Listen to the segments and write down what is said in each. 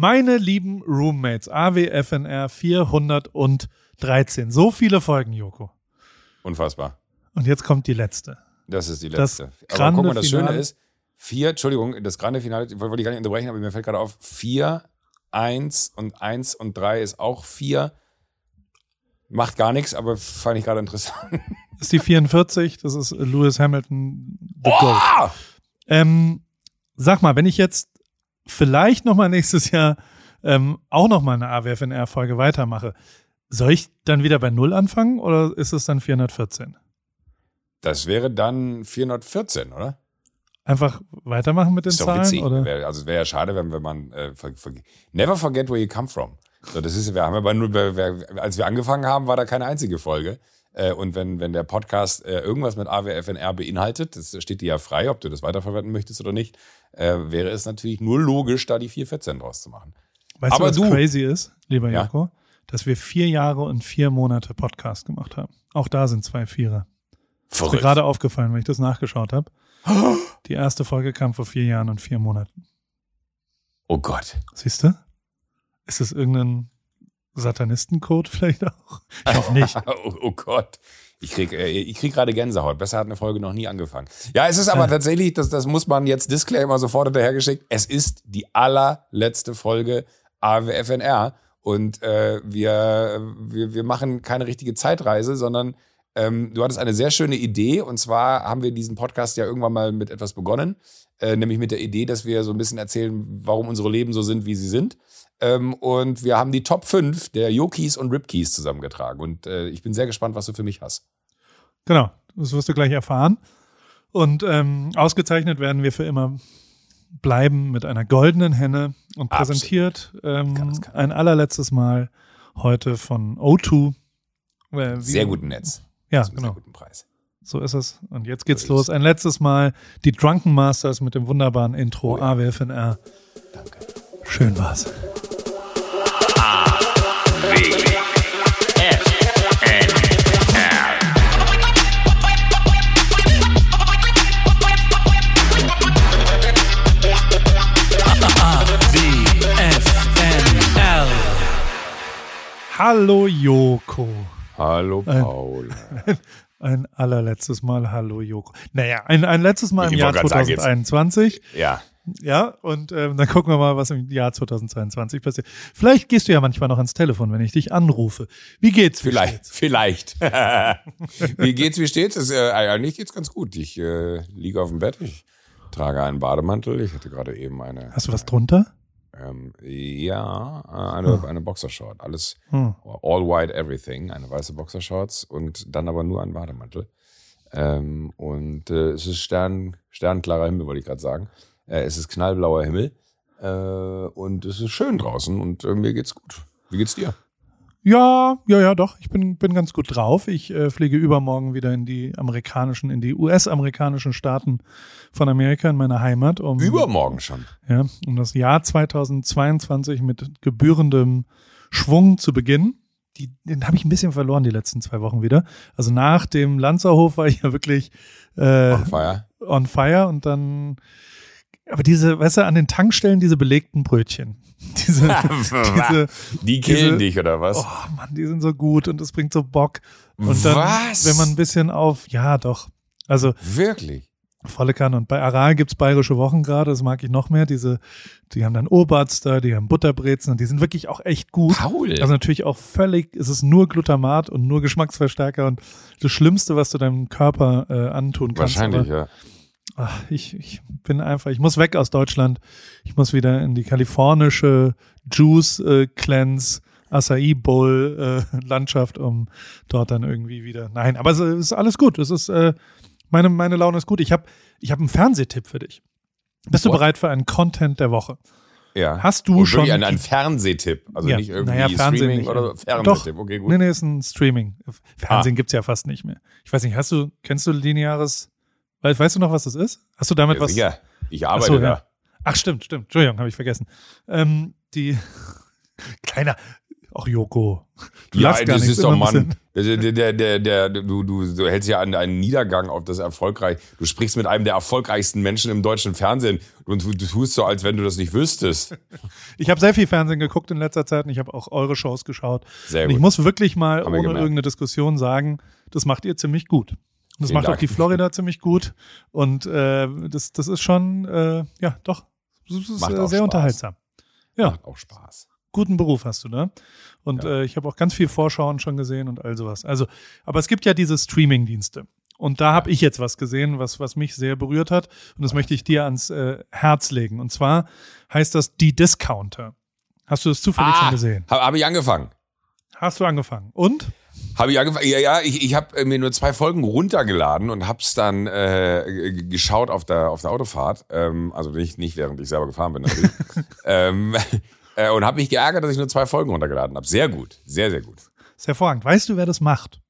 Meine lieben Roommates, AWFNR 413. So viele Folgen, Joko. Unfassbar. Und jetzt kommt die letzte. Das ist die Das letzte. aber grande guck mal, das Finale. Schöne ist, vier, Entschuldigung, das grande Finale, ich wollte ich gar nicht unterbrechen, aber mir fällt gerade auf, vier, eins und eins und drei ist auch vier. Macht gar nichts, aber fand ich gerade interessant. Das ist die 44, das ist Lewis Hamilton, The. Boah! Ähm, sag mal, wenn ich jetzt vielleicht noch mal nächstes Jahr ähm, auch noch mal eine AWFNR-Folge weitermache, soll ich dann wieder bei Null anfangen oder ist es dann 414? Das wäre dann 414, oder? Einfach weitermachen mit den ist doch Zahlen? witzig. Oder? Wär, also es wäre ja schade, wenn, wenn man äh, ver, ver, never forget where you come from. So, das ist, wir haben ja bei null, als wir angefangen haben, war da keine einzige Folge. Äh, und wenn, wenn der Podcast äh, irgendwas mit AWFNR beinhaltet, das steht dir ja frei, ob du das weiterverwenden möchtest oder nicht, äh, wäre es natürlich nur logisch, da die 414 draus zu machen. Weißt Aber du, was du- crazy ist, lieber Ja? Joko? Dass wir vier Jahre und vier Monate Podcast gemacht haben. Auch da sind zwei Vierer. Ist mir Verrückt. gerade aufgefallen, weil ich das nachgeschaut habe. Die erste Folge kam vor vier Jahren und vier Monaten. Oh Gott. Siehst du? Ist das irgendein Satanistencode vielleicht auch? Ich hoffe nicht. oh, oh Gott. Ich krieg, äh, ich krieg gerade Gänsehaut. Besser hat eine Folge noch nie angefangen. Ja, es ist aber tatsächlich, das, das muss man jetzt Disclaimer sofort hinterhergeschickt. Es ist die allerletzte Folge AWFNR. Und äh, wir, wir, wir machen keine richtige Zeitreise, sondern ähm, du hattest eine sehr schöne Idee. Und zwar haben wir diesen Podcast ja irgendwann mal mit etwas begonnen. Äh, nämlich mit der Idee, dass wir so ein bisschen erzählen, warum unsere Leben so sind, wie sie sind. Ähm, und wir haben die Top 5 der Yokis und Ripkeys zusammengetragen. Und äh, ich bin sehr gespannt, was du für mich hast. Genau, das wirst du gleich erfahren. Und ähm, ausgezeichnet werden wir für immer bleiben mit einer goldenen Henne und präsentiert ähm, Ganz klar. ein allerletztes Mal heute von O2. Äh, Sehr guten Netz. Ja, Zum sehr genau. guten Preis. So ist es. Und jetzt geht's So los. Ein letztes Mal die Drunken Masters mit dem wunderbaren Intro Oh ja. AWFNR. Danke. Schön war's. WFNL. Hallo Joko. Hallo Ein- Paul. Ein allerletztes Mal Hallo Joko. Naja, ein, ein letztes Mal im Ich Jahr sagen, jetzt- 2021. ja, Ja, und ähm, dann gucken wir mal, was im Jahr 2022 passiert. Vielleicht gehst du ja manchmal noch ans Telefon, wenn ich dich anrufe. Wie geht's? Wie vielleicht. steht's? Vielleicht. wie geht's, wie steht's? Es, äh, eigentlich geht's ganz gut. Ich äh, liege auf dem Bett. Ich trage einen Bademantel. Ich hatte gerade eben eine. Hast du was drunter? Ähm, ja, äh, eine, eine Boxershort. Alles Hm. all white everything. Eine weiße Boxershorts und dann aber nur ein Bademantel. Ähm, und äh, es ist Stern, sternklarer Himmel, wollte ich gerade sagen. Äh, es ist knallblauer Himmel. Äh, und es ist schön draußen und äh, mir geht's gut. Wie geht's dir? Ja, ja, ja, doch. Ich bin, bin ganz gut drauf. Ich äh, fliege übermorgen wieder in die amerikanischen, in die US-amerikanischen Staaten von Amerika, in meine Heimat, um, Übermorgen schon. ja, um das Jahr 2022 mit gebührendem Schwung zu beginnen. Die, den habe ich ein bisschen verloren die letzten zwei Wochen wieder. Also nach dem Lanzerhof war ich ja wirklich äh, On fire. on fire und dann aber diese, weißt du, an den Tankstellen diese belegten Brötchen. Diese, diese, Die killen diese- dich, oder was? oh Mann, die sind so gut und es bringt so Bock. Und dann, Was? wenn man ein bisschen auf, ja doch, also Wirklich? volle Kanne. Und bei Aral gibt's bayerische Wochen gerade, das mag ich noch mehr. Diese, die haben dann Oberts da, die haben Butterbrezen und die sind wirklich auch echt gut. Paul. Also natürlich auch völlig, es ist nur Glutamat und nur Geschmacksverstärker und das Schlimmste, was du deinem Körper äh, antun kannst. Wahrscheinlich, Aber, ja. Ach, ich, ich bin einfach, ich muss weg aus Deutschland. Ich muss wieder in die kalifornische Juice äh, Cleanse Acai Bowl äh, Landschaft, um dort dann irgendwie wieder. Nein, aber es ist alles gut. Es ist äh, meine meine Laune ist gut. Ich habe ich habe einen Fernsehtipp für dich. Bist du What? bereit für einen Content der Woche? ja. Hast du Und schon wirklich ein, ein Fernsehtipp. Also Ja, nicht irgendwie naja, Fernsehen Streaming nicht. oder Doch. Fernsehtipp. Okay, gut. Nee, nee, ist ein Streaming. Fernsehen Ah. gibt's ja fast nicht mehr. Ich weiß nicht, hast du, kennst du lineares, weißt, weißt du noch, was das ist? Hast du damit Ja, was? sicher. Ich Ach arbeite so, da. ja. Ach, stimmt, stimmt. Entschuldigung, habe ich vergessen. Ähm, die, kleiner, Auch Joko. Du Ja, lachst gar das nichts, ist doch, Mann. Der, der, der, du, du, du hältst ja an einen Niedergang auf das erfolgreich. Du sprichst mit einem der erfolgreichsten Menschen im deutschen Fernsehen und du, du tust so, als wenn du das nicht wüsstest. Ich habe sehr viel Fernsehen geguckt in letzter Zeit und ich habe auch eure Shows geschaut. Sehr Und ich gut. muss wirklich mal Haben wir ohne gemerkt. irgendeine Diskussion sagen, das macht ihr ziemlich gut. Das Vielen macht auch Dank. die Florida ziemlich gut. Und äh, das, das ist schon, äh, ja, doch, das ist Macht äh, auch sehr Spaß. unterhaltsam. Ja, Macht auch Spaß. guten Beruf hast du da. Und Ja. äh, ich habe auch ganz viel Vorschauen schon gesehen und all sowas. Also, aber es gibt ja diese Streaming-Dienste. Und da habe ich jetzt was gesehen, was, was mich sehr berührt hat. Und das möchte ich dir ans äh, Herz legen. Und zwar heißt das Die Discounter. Hast du das zufällig schon gesehen? Habe hab ich angefangen. Hast du angefangen? Und? Habe ich angefangen? Ja, ja, ich, ich habe mir nur zwei Folgen runtergeladen und hab's dann äh, geschaut auf der, auf der Autofahrt. Ähm, also nicht, nicht während ich selber gefahren bin natürlich. ähm, äh, und habe mich geärgert, dass ich nur zwei Folgen runtergeladen habe. Sehr gut, sehr, sehr gut. ist hervorragend. Weißt du, wer das macht?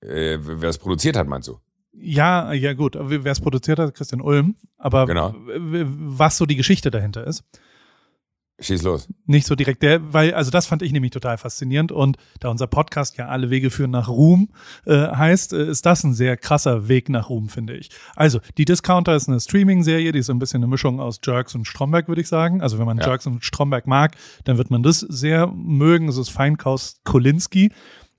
Äh, wer es produziert hat, meinst du? Ja, ja gut. Wer es produziert hat, Christian Ulm. Aber Genau. was so die Geschichte dahinter ist, Schieß los. nicht so direkt der, weil, also das fand ich nämlich total faszinierend und da unser Podcast ja alle Wege führen nach Ruhm äh, heißt, äh, ist das ein sehr krasser Weg nach Ruhm, finde ich. Also, die Discounter ist eine Streaming-Serie, die ist so ein bisschen eine Mischung aus Jerks und Stromberg, würde ich sagen. Also, wenn man Ja. Jerks und Stromberg mag, dann wird man das sehr mögen. Es ist Feinkaus Kolinski.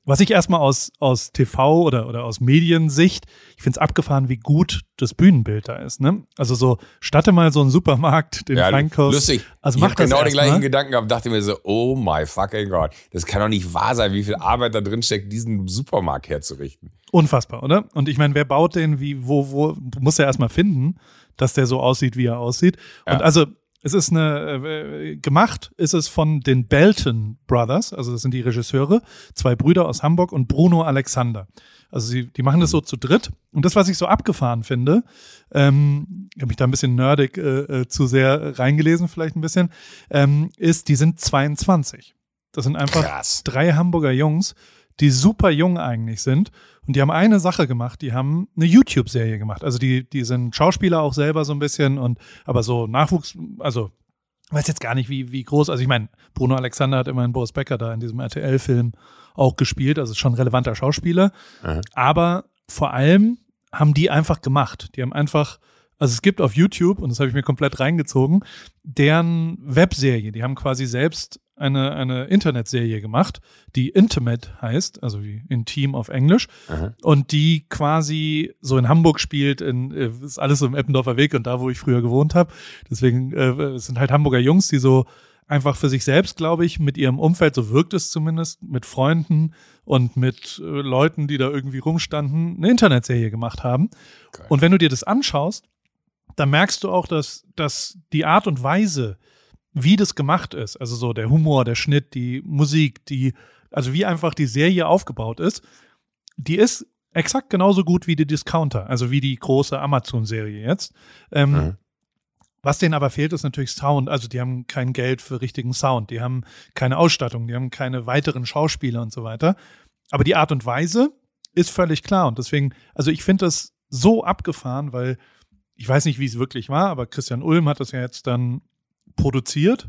Was ich erstmal aus, aus TV oder, oder aus Mediensicht, ich finde es abgefahren, wie gut das Bühnenbild da ist. Ne? Also so, statte mal so einen Supermarkt, den Ja, Feinkaus. lustig. Also ich habe genau den gleichen mal. Gedanken gehabt, dachte mir so, oh my fucking God, das kann doch nicht wahr sein, wie viel Arbeit da drin steckt, diesen Supermarkt herzurichten. Unfassbar, oder? Und ich meine, wer baut den, wie, wo, wo, muss er erstmal finden, dass der so aussieht, wie er aussieht. Ja. Und also, es ist eine, äh, gemacht ist es von den Belton Brothers, also das sind die Regisseure, zwei Brüder aus Hamburg und Bruno Alexander. Also sie, die machen das so zu dritt. Und das, was ich so abgefahren finde, ähm, ich habe mich da ein bisschen nerdig äh, äh, zu sehr reingelesen, vielleicht ein bisschen, ähm, ist, die sind 22. Das sind einfach Krass. drei Hamburger Jungs, die super jung eigentlich sind. Und die haben eine Sache gemacht, die haben eine YouTube-Serie gemacht. Also die, die sind Schauspieler auch selber so ein bisschen und aber so Nachwuchs, also weiß jetzt gar nicht, wie, wie groß. Also ich meine, Bruno Alexander hat immerhin Boris Becker da in diesem RTL-Film auch gespielt, also ist schon ein relevanter Schauspieler. Aha. Aber vor allem haben die einfach gemacht. Die haben einfach, also es gibt auf YouTube, und das habe ich mir komplett reingezogen, deren Webserie. Die haben quasi selbst eine, eine Internetserie gemacht, die Intimate heißt, also wie Intim auf Englisch, Aha. und die quasi so in Hamburg spielt, in, äh, ist alles so im Eppendorfer Weg und da, wo ich früher gewohnt habe. Deswegen äh, es sind halt Hamburger Jungs, die so einfach für sich selbst, glaube ich, mit ihrem Umfeld, so wirkt es zumindest, mit Freunden und mit äh, Leuten, die da irgendwie rumstanden, eine Internetserie gemacht haben. Geil. Und wenn du dir das anschaust, dann merkst du auch, dass, dass die Art und Weise, wie das gemacht ist, also so der Humor, der Schnitt, die Musik, die, also wie einfach die Serie aufgebaut ist, die ist exakt genauso gut wie die Discounter, also wie die große Amazon-Serie jetzt. Ähm, Mhm. Was denen aber fehlt, ist natürlich Sound. Also die haben kein Geld für richtigen Sound, die haben keine Ausstattung, die haben keine weiteren Schauspieler und so weiter. Aber die Art und Weise ist völlig klar. Und deswegen, also ich finde das so abgefahren, weil ich weiß nicht, wie es wirklich war, aber Christian Ulm hat das ja jetzt dann produziert.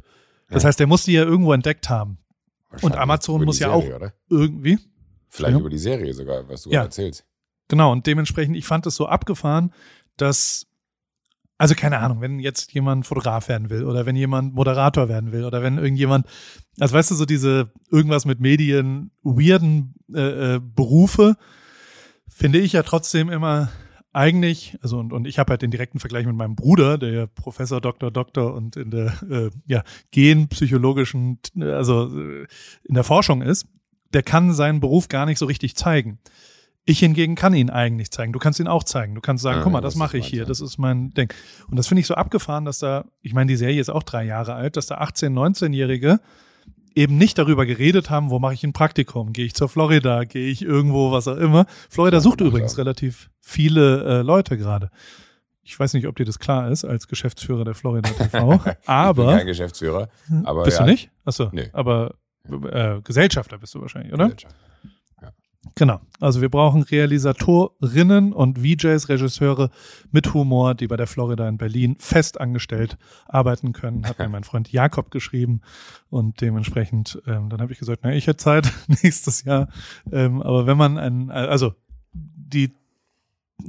Das Ja. heißt, der muss die ja irgendwo entdeckt haben. Wahrscheinlich Amazon muss ja Serie, auch- Oder? Irgendwie. Vielleicht Ja. über die Serie sogar, was du Ja. erzählst. Genau, und dementsprechend, ich fand es so abgefahren, dass, also keine Ahnung, wenn jetzt jemand Fotograf werden will oder wenn jemand Moderator werden will oder wenn irgendjemand, also weißt du, so diese irgendwas mit Medien, weirden äh, äh, Berufe, finde ich ja trotzdem immer eigentlich, also und, und ich habe halt den direkten Vergleich mit meinem Bruder, der ja Professor, Doktor, Doktor und in der äh, ja, genpsychologischen, also äh, in der Forschung ist, der kann seinen Beruf gar nicht so richtig zeigen. Ich hingegen kann ihn eigentlich zeigen. Du kannst ihn auch zeigen. Du kannst sagen, Ja, guck mal, das das mache ich hier, das ist mein Ding. Und das finde ich so abgefahren, dass da, ich meine, die Serie ist auch drei Jahre alt, dass da 18-, 19-Jährige eben nicht darüber geredet haben, wo mache ich ein Praktikum? Gehe ich zur Florida? Gehe ich irgendwo, was auch immer? Florida Ja, sucht genau übrigens so. relativ viele äh, Leute gerade. Ich weiß nicht, ob dir das klar ist als Geschäftsführer der Florida TV, Ich bin aber kein Geschäftsführer, aber bist ja, du nicht? Achso, Nee. aber äh, Gesellschafter bist du wahrscheinlich, oder? Gesellschaft. Genau. Also wir brauchen Realisatorinnen und VJs, Regisseure mit Humor, die bei der Florida in Berlin fest angestellt arbeiten können, hat mir mein Freund Jakob geschrieben. Und dementsprechend, ähm, dann habe ich gesagt, na, ich hätte Zeit nächstes Jahr. Ähm, aber wenn man ein, also die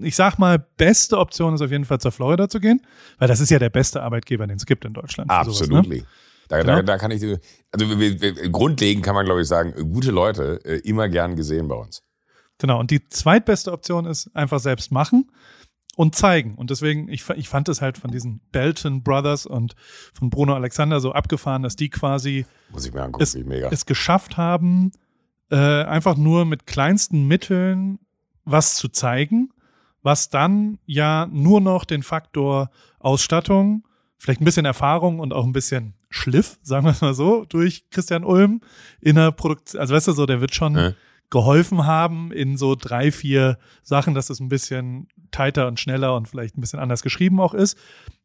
ich sag mal, beste Option ist auf jeden Fall zur Florida zu gehen, weil das ist ja der beste Arbeitgeber, den es gibt in Deutschland. Absolut. Ne? Da, genau. da, da kann ich, also grundlegend kann man, glaube ich, sagen, gute Leute äh, immer gern gesehen bei uns. Genau. Und die zweitbeste Option ist einfach selbst machen und zeigen. Und deswegen, ich, ich fand es halt von diesen Belton Brothers und von Bruno Alexander so abgefahren, dass die quasi Muss ich mir angucken, es, mega. es geschafft haben, äh, einfach nur mit kleinsten Mitteln was zu zeigen, was dann ja nur noch den Faktor Ausstattung, vielleicht ein bisschen Erfahrung und auch ein bisschen Schliff, sagen wir es mal so, durch Christian Ulm in der Produktion, also weißt du so, der wird schon ja. geholfen haben in so drei, vier Sachen, dass es ein bisschen tighter und schneller und vielleicht ein bisschen anders geschrieben auch ist.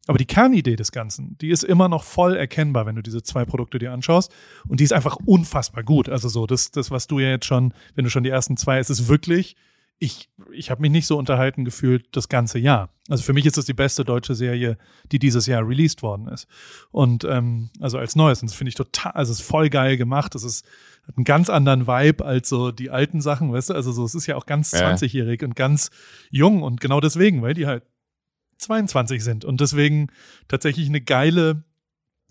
Aber die Kernidee des Ganzen, die ist immer noch voll erkennbar, wenn du diese zwei Produkte dir anschaust. Und die ist einfach unfassbar gut. Also so, das, das, was du ja jetzt schon, wenn du schon die ersten zwei, es ist wirklich ich, ich habe mich nicht so unterhalten gefühlt das ganze Jahr. Also für mich ist es die beste deutsche Serie, die dieses Jahr released worden ist. Und ähm, also als Neues. Und das finde ich total, also es ist voll geil gemacht. Es ist hat einen ganz anderen Vibe als so die alten Sachen, weißt du? Also so, es ist ja auch ganz ja. 20-jährig und ganz jung und genau deswegen, weil die halt 22 sind und deswegen tatsächlich eine geile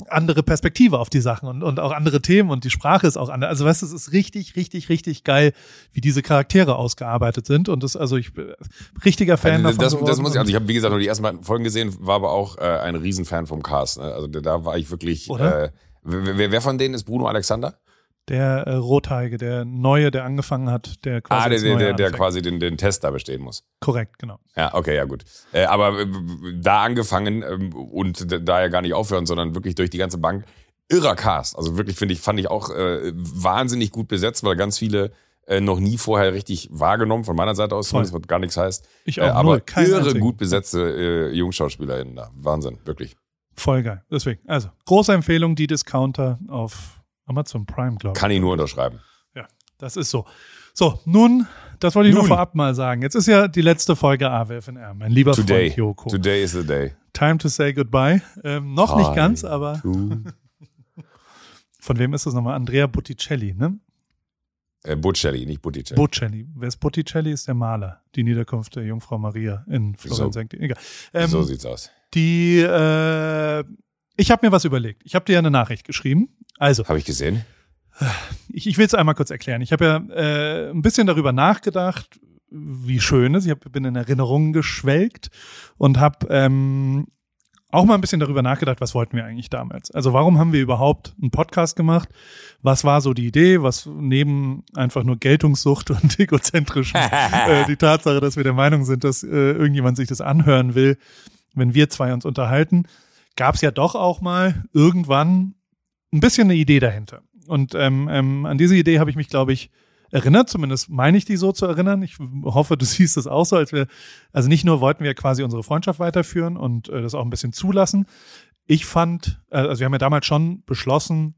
andere Perspektive auf die Sachen und, und auch andere Themen und die Sprache ist auch anders. Also weißt du, es ist richtig, richtig, richtig geil, wie diese Charaktere ausgearbeitet sind und das, also ich bin richtiger Fan also, davon. Das, das muss ich, also ich habe wie gesagt nur die ersten beiden Folgen gesehen, war aber auch äh, ein Riesenfan vom Cast. Ne? Also da war ich wirklich. Oder? Äh, wer, wer von denen ist Bruno Alexander? Der äh, Rothaarige, der Neue, der angefangen hat, der quasi. Ah, der, der, der, der quasi den, den Test da bestehen muss. Korrekt, genau. Ja, okay, ja, gut. Äh, aber äh, da angefangen ähm, und da ja gar nicht aufhören, sondern wirklich durch die ganze Bank. Irrer Cast. Also wirklich, finde ich, fand ich auch äh, wahnsinnig gut besetzt, weil ganz viele äh, noch nie vorher richtig wahrgenommen, von meiner Seite aus, was gar nichts heißt. Ich auch, äh, aber null, irre einzigen. gut besetzte äh, JungschauspielerInnen da. Wahnsinn, wirklich. Voll geil. Deswegen, also, große Empfehlung, die Discounter auf Amazon Prime, glaube ich. Kann ich nur unterschreiben. Ja, das ist so. So, nun, das wollte ich nun. nur vorab mal sagen. Jetzt ist ja die letzte Folge AWFNR, mein lieber Today. Freund Joko. Today is the day. Time to say goodbye. Ähm, noch Hi, nicht ganz, aber. Von wem ist das nochmal? Andrea Botticelli, ne? Äh, Botticelli, nicht Botticelli. Botticelli. Wer ist Botticelli? Ist der Maler. Die Niederkunft der Jungfrau Maria in Florenz. So, Egal. Ähm, so sieht's aus. Die, äh, ich habe mir was überlegt. Ich habe dir ja eine Nachricht geschrieben. Also. Habe ich gesehen. Ich, ich will es einmal kurz erklären. Ich habe ja äh, ein bisschen darüber nachgedacht, wie schön es. ist. Ich hab, bin in Erinnerungen geschwelgt und habe ähm, auch mal ein bisschen darüber nachgedacht, was wollten wir eigentlich damals? Also warum haben wir überhaupt einen Podcast gemacht? Was war so die Idee? Was neben einfach nur Geltungssucht und egozentrischen äh, die Tatsache, dass wir der Meinung sind, dass äh, irgendjemand sich das anhören will, wenn wir zwei uns unterhalten, gab es ja doch auch mal irgendwann ein bisschen eine Idee dahinter. Und ähm, ähm, an diese Idee habe ich mich, glaube ich, erinnert. Zumindest meine ich die so zu erinnern. Ich hoffe, du siehst das auch so, als wir, also nicht nur wollten wir quasi unsere Freundschaft weiterführen und äh, das auch ein bisschen zulassen. Ich fand, äh, also wir haben ja damals schon beschlossen,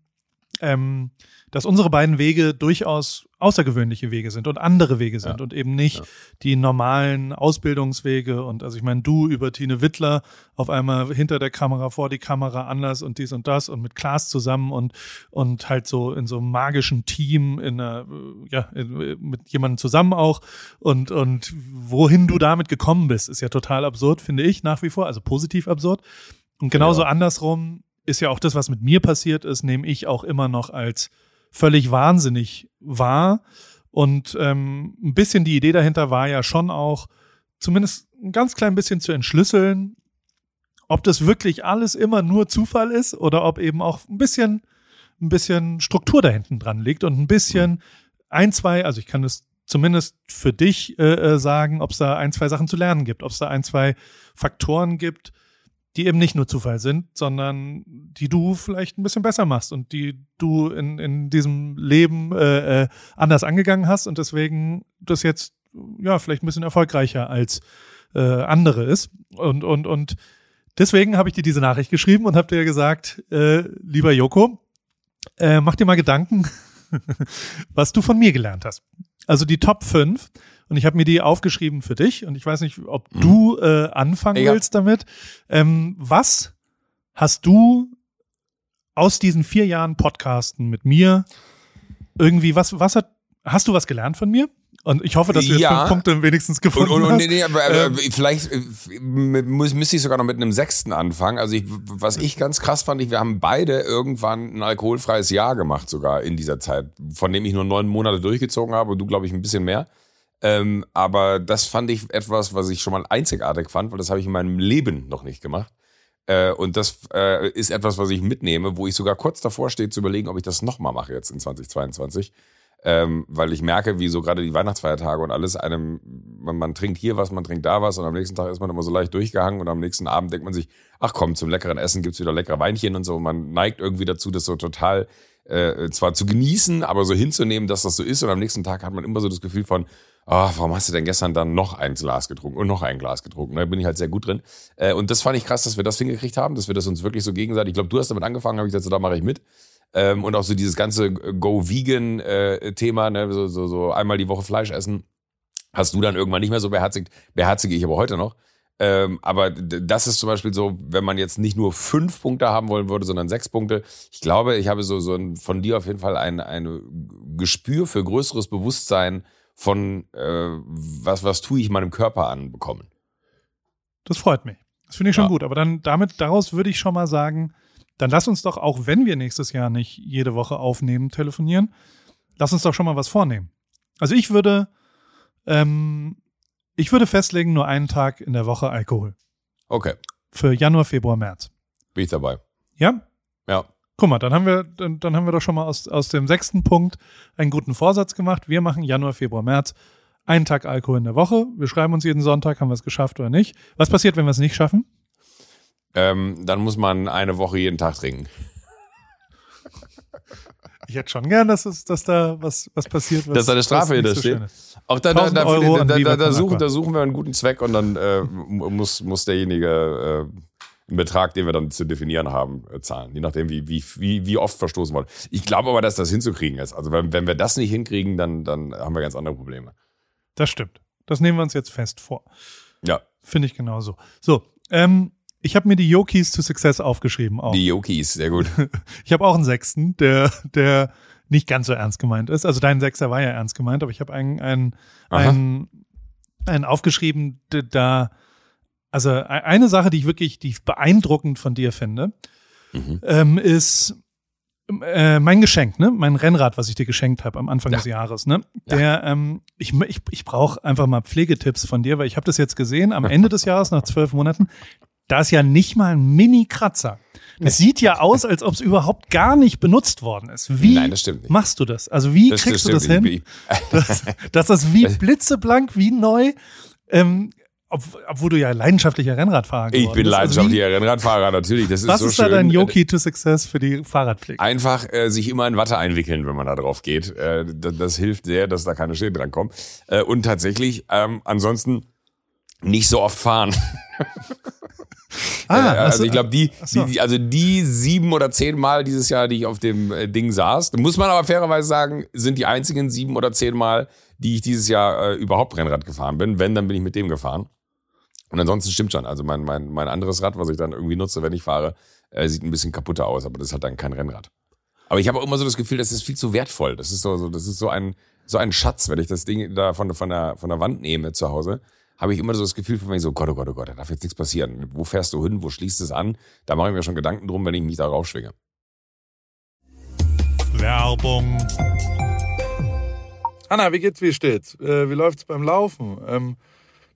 ähm, dass unsere beiden Wege durchaus außergewöhnliche Wege sind und andere Wege sind ja. und eben nicht ja. die normalen Ausbildungswege. Und also ich meine, du über Tine Wittler auf einmal hinter der Kamera, vor die Kamera anders und dies und das und mit Klaas zusammen und, und halt so in so einem magischen Team in einer, ja, mit jemandem zusammen auch. Und, und wohin du damit gekommen bist, ist ja total absurd, finde ich nach wie vor, also positiv absurd. Und genauso ja. andersrum ist ja auch das, was mit mir passiert ist, nehme ich auch immer noch als völlig wahnsinnig wahr. Und ähm, ein bisschen die Idee dahinter war ja schon auch, zumindest ein ganz klein bisschen zu entschlüsseln, ob das wirklich alles immer nur Zufall ist oder ob eben auch ein bisschen, ein bisschen Struktur da hinten dran liegt und ein bisschen ein, zwei, also ich kann es zumindest für dich äh, äh sagen, ob es da ein, zwei Sachen zu lernen gibt, ob es da ein, zwei Faktoren gibt, die eben nicht nur Zufall sind, sondern die du vielleicht ein bisschen besser machst und die du in, in diesem Leben äh, äh, anders angegangen hast und deswegen das jetzt ja vielleicht ein bisschen erfolgreicher als äh, andere ist. Und, und, und deswegen habe ich dir diese Nachricht geschrieben und habe dir gesagt, äh, lieber Joko, äh, mach dir mal Gedanken, was du von mir gelernt hast. Also die Top 5 und ich habe mir die aufgeschrieben für dich und ich weiß nicht, ob mhm. du äh, anfangen ja. willst damit. Ähm, was hast du aus diesen vier Jahren Podcasten mit mir irgendwie, was, was hat, hast du was gelernt von mir? Und ich hoffe, dass du jetzt ja. fünf Punkte wenigstens gefunden und, und, und, hast. Nee, aber, aber ähm. vielleicht äh, muss, müsste ich sogar noch mit einem sechsten anfangen. Also ich, was ich ganz krass fand, ich, wir haben beide irgendwann ein alkoholfreies Jahr gemacht sogar in dieser Zeit, von dem ich nur neun Monate durchgezogen habe und du, glaube ich, ein bisschen mehr. Ähm, aber das fand ich etwas, was ich schon mal einzigartig fand, weil das habe ich in meinem Leben noch nicht gemacht. Äh, und das äh, ist etwas, was ich mitnehme, wo ich sogar kurz davor stehe zu überlegen, ob ich das nochmal mache jetzt in 2022. Ähm, weil ich merke, wie so gerade die Weihnachtsfeiertage und alles einem, man, man, trinkt hier was, man trinkt da was und am nächsten Tag ist man immer so leicht durchgehangen und am nächsten Abend denkt man sich, ach komm, zum leckeren Essen gibt's wieder leckere Weinchen und so. Und man neigt irgendwie dazu, das so total äh, zwar zu genießen, aber so hinzunehmen, dass das so ist. Und am nächsten Tag hat man immer so das Gefühl von, oh, warum hast du denn gestern dann noch ein Glas getrunken und noch ein Glas getrunken? Da bin ich halt sehr gut drin. Äh, und das fand ich krass, dass wir das hingekriegt haben, dass wir das uns wirklich so gegenseitig, ich glaube, du hast damit angefangen, habe ich gesagt, so, da mache ich mit. Ähm, und auch so dieses ganze Go-Vegan-Thema, äh, ne? so, so, so einmal die Woche Fleisch essen, hast du dann irgendwann nicht mehr so beherzigt. Beherzige ich aber heute noch. Ähm, aber das ist zum Beispiel so, wenn man jetzt nicht nur fünf Punkte haben wollen würde, sondern sechs Punkte. Ich glaube, ich habe so, so von dir auf jeden Fall ein, ein Gespür für größeres Bewusstsein von äh, was, was tue ich meinem Körper an bekommen. Das freut mich. Das finde ich schon ja. gut. Aber dann damit, daraus würde ich schon mal sagen, dann lass uns doch, auch wenn wir nächstes Jahr nicht jede Woche aufnehmen, telefonieren, lass uns doch schon mal was vornehmen. Also ich würde, ähm, ich würde festlegen, nur einen Tag in der Woche Alkohol. Okay. Für Januar, Februar, März. Bin ich dabei. Ja? Ja. Guck mal, dann haben wir, dann, dann haben wir doch schon mal aus, aus dem sechsten Punkt einen guten Vorsatz gemacht. Wir machen Januar, Februar, März einen Tag Alkohol in der Woche. Wir schreiben uns jeden Sonntag, haben wir es geschafft oder nicht. Was passiert, wenn wir es nicht schaffen? Ähm, dann muss man eine Woche jeden Tag trinken. Ich hätte schon gern, dass, es, dass da was, was passiert. Was, dass da eine Strafe hinter so steht. Auch da, da, da, da, da, suchen, da suchen wir einen guten Zweck und dann äh, muss, muss derjenige äh, einen Betrag, den wir dann zu definieren haben, äh, zahlen. Je nachdem, wie, wie, wie, wie oft verstoßen wurde. Ich glaube aber, dass das hinzukriegen ist. Also wenn, wenn wir das nicht hinkriegen, dann, dann haben wir ganz andere Probleme. Das stimmt. Das nehmen wir uns jetzt fest vor. Ja. Finde ich genauso. So, ähm, ich habe mir die Yokis to Success aufgeschrieben. Auch. Die Yokis, sehr gut. ich habe auch einen Sechsten, der, der nicht ganz so ernst gemeint ist. Also dein Sechster war ja ernst gemeint, aber ich habe einen, einen, einen, einen aufgeschrieben, da also e-, eine Sache, die ich wirklich, die ich beeindruckend von dir finde, mhm. ähm, ist äh, mein Geschenk, ne? Mein Rennrad, was ich dir geschenkt habe am Anfang ja. des Jahres, ne? Der, ja. ähm, ich, ich, ich brauche einfach mal Pflegetipps von dir, weil ich habe das jetzt gesehen am Ende des Jahres nach zwölf Monaten. Da ist ja nicht mal ein Mini-Kratzer. Das sieht ja aus, als ob es überhaupt gar nicht benutzt worden ist. Wie Nein, machst du das? Also wie das kriegst du das hin, dass, dass das wie blitzeblank, wie neu ähm, ob, obwohl du ja leidenschaftlicher Rennradfahrer bist. Ich bin leidenschaftlicher also Rennradfahrer, natürlich. Das ist was so ist schön. da dein Yoki to Success für die Fahrradpflege? Einfach äh, sich immer in Watte einwickeln, wenn man da drauf geht. Äh, das, das, hilft sehr, dass da keine Schäden drankommen. Äh, und tatsächlich, ähm, ansonsten nicht so oft fahren. ah, äh, also ich glaube, die, so. die, also die sieben oder zehn Mal dieses Jahr, die ich auf dem äh, Ding saß, muss man aber fairerweise sagen, sind die einzigen sieben oder zehn Mal, die ich dieses Jahr äh, überhaupt Rennrad gefahren bin. Wenn, dann bin ich mit dem gefahren. Und ansonsten stimmt schon. Also mein, mein, mein anderes Rad, was ich dann irgendwie nutze, wenn ich fahre, äh, sieht ein bisschen kaputter aus, aber das hat dann kein Rennrad. Aber ich habe auch immer so das Gefühl, das ist viel zu wertvoll. Das ist so, so das ist so ein, so ein Schatz, wenn ich das Ding da von, von, der, von der Wand nehme zu Hause, habe ich immer so das Gefühl von mir so, Gott, oh Gott, oh Gott, da darf jetzt nichts passieren. Wo fährst du hin? Wo schließt es an? Da mache ich mir schon Gedanken drum, wenn ich mich da rausschwinge. Werbung. Anna, wie geht's, wie steht's? Äh, wie läuft's beim Laufen? Ähm,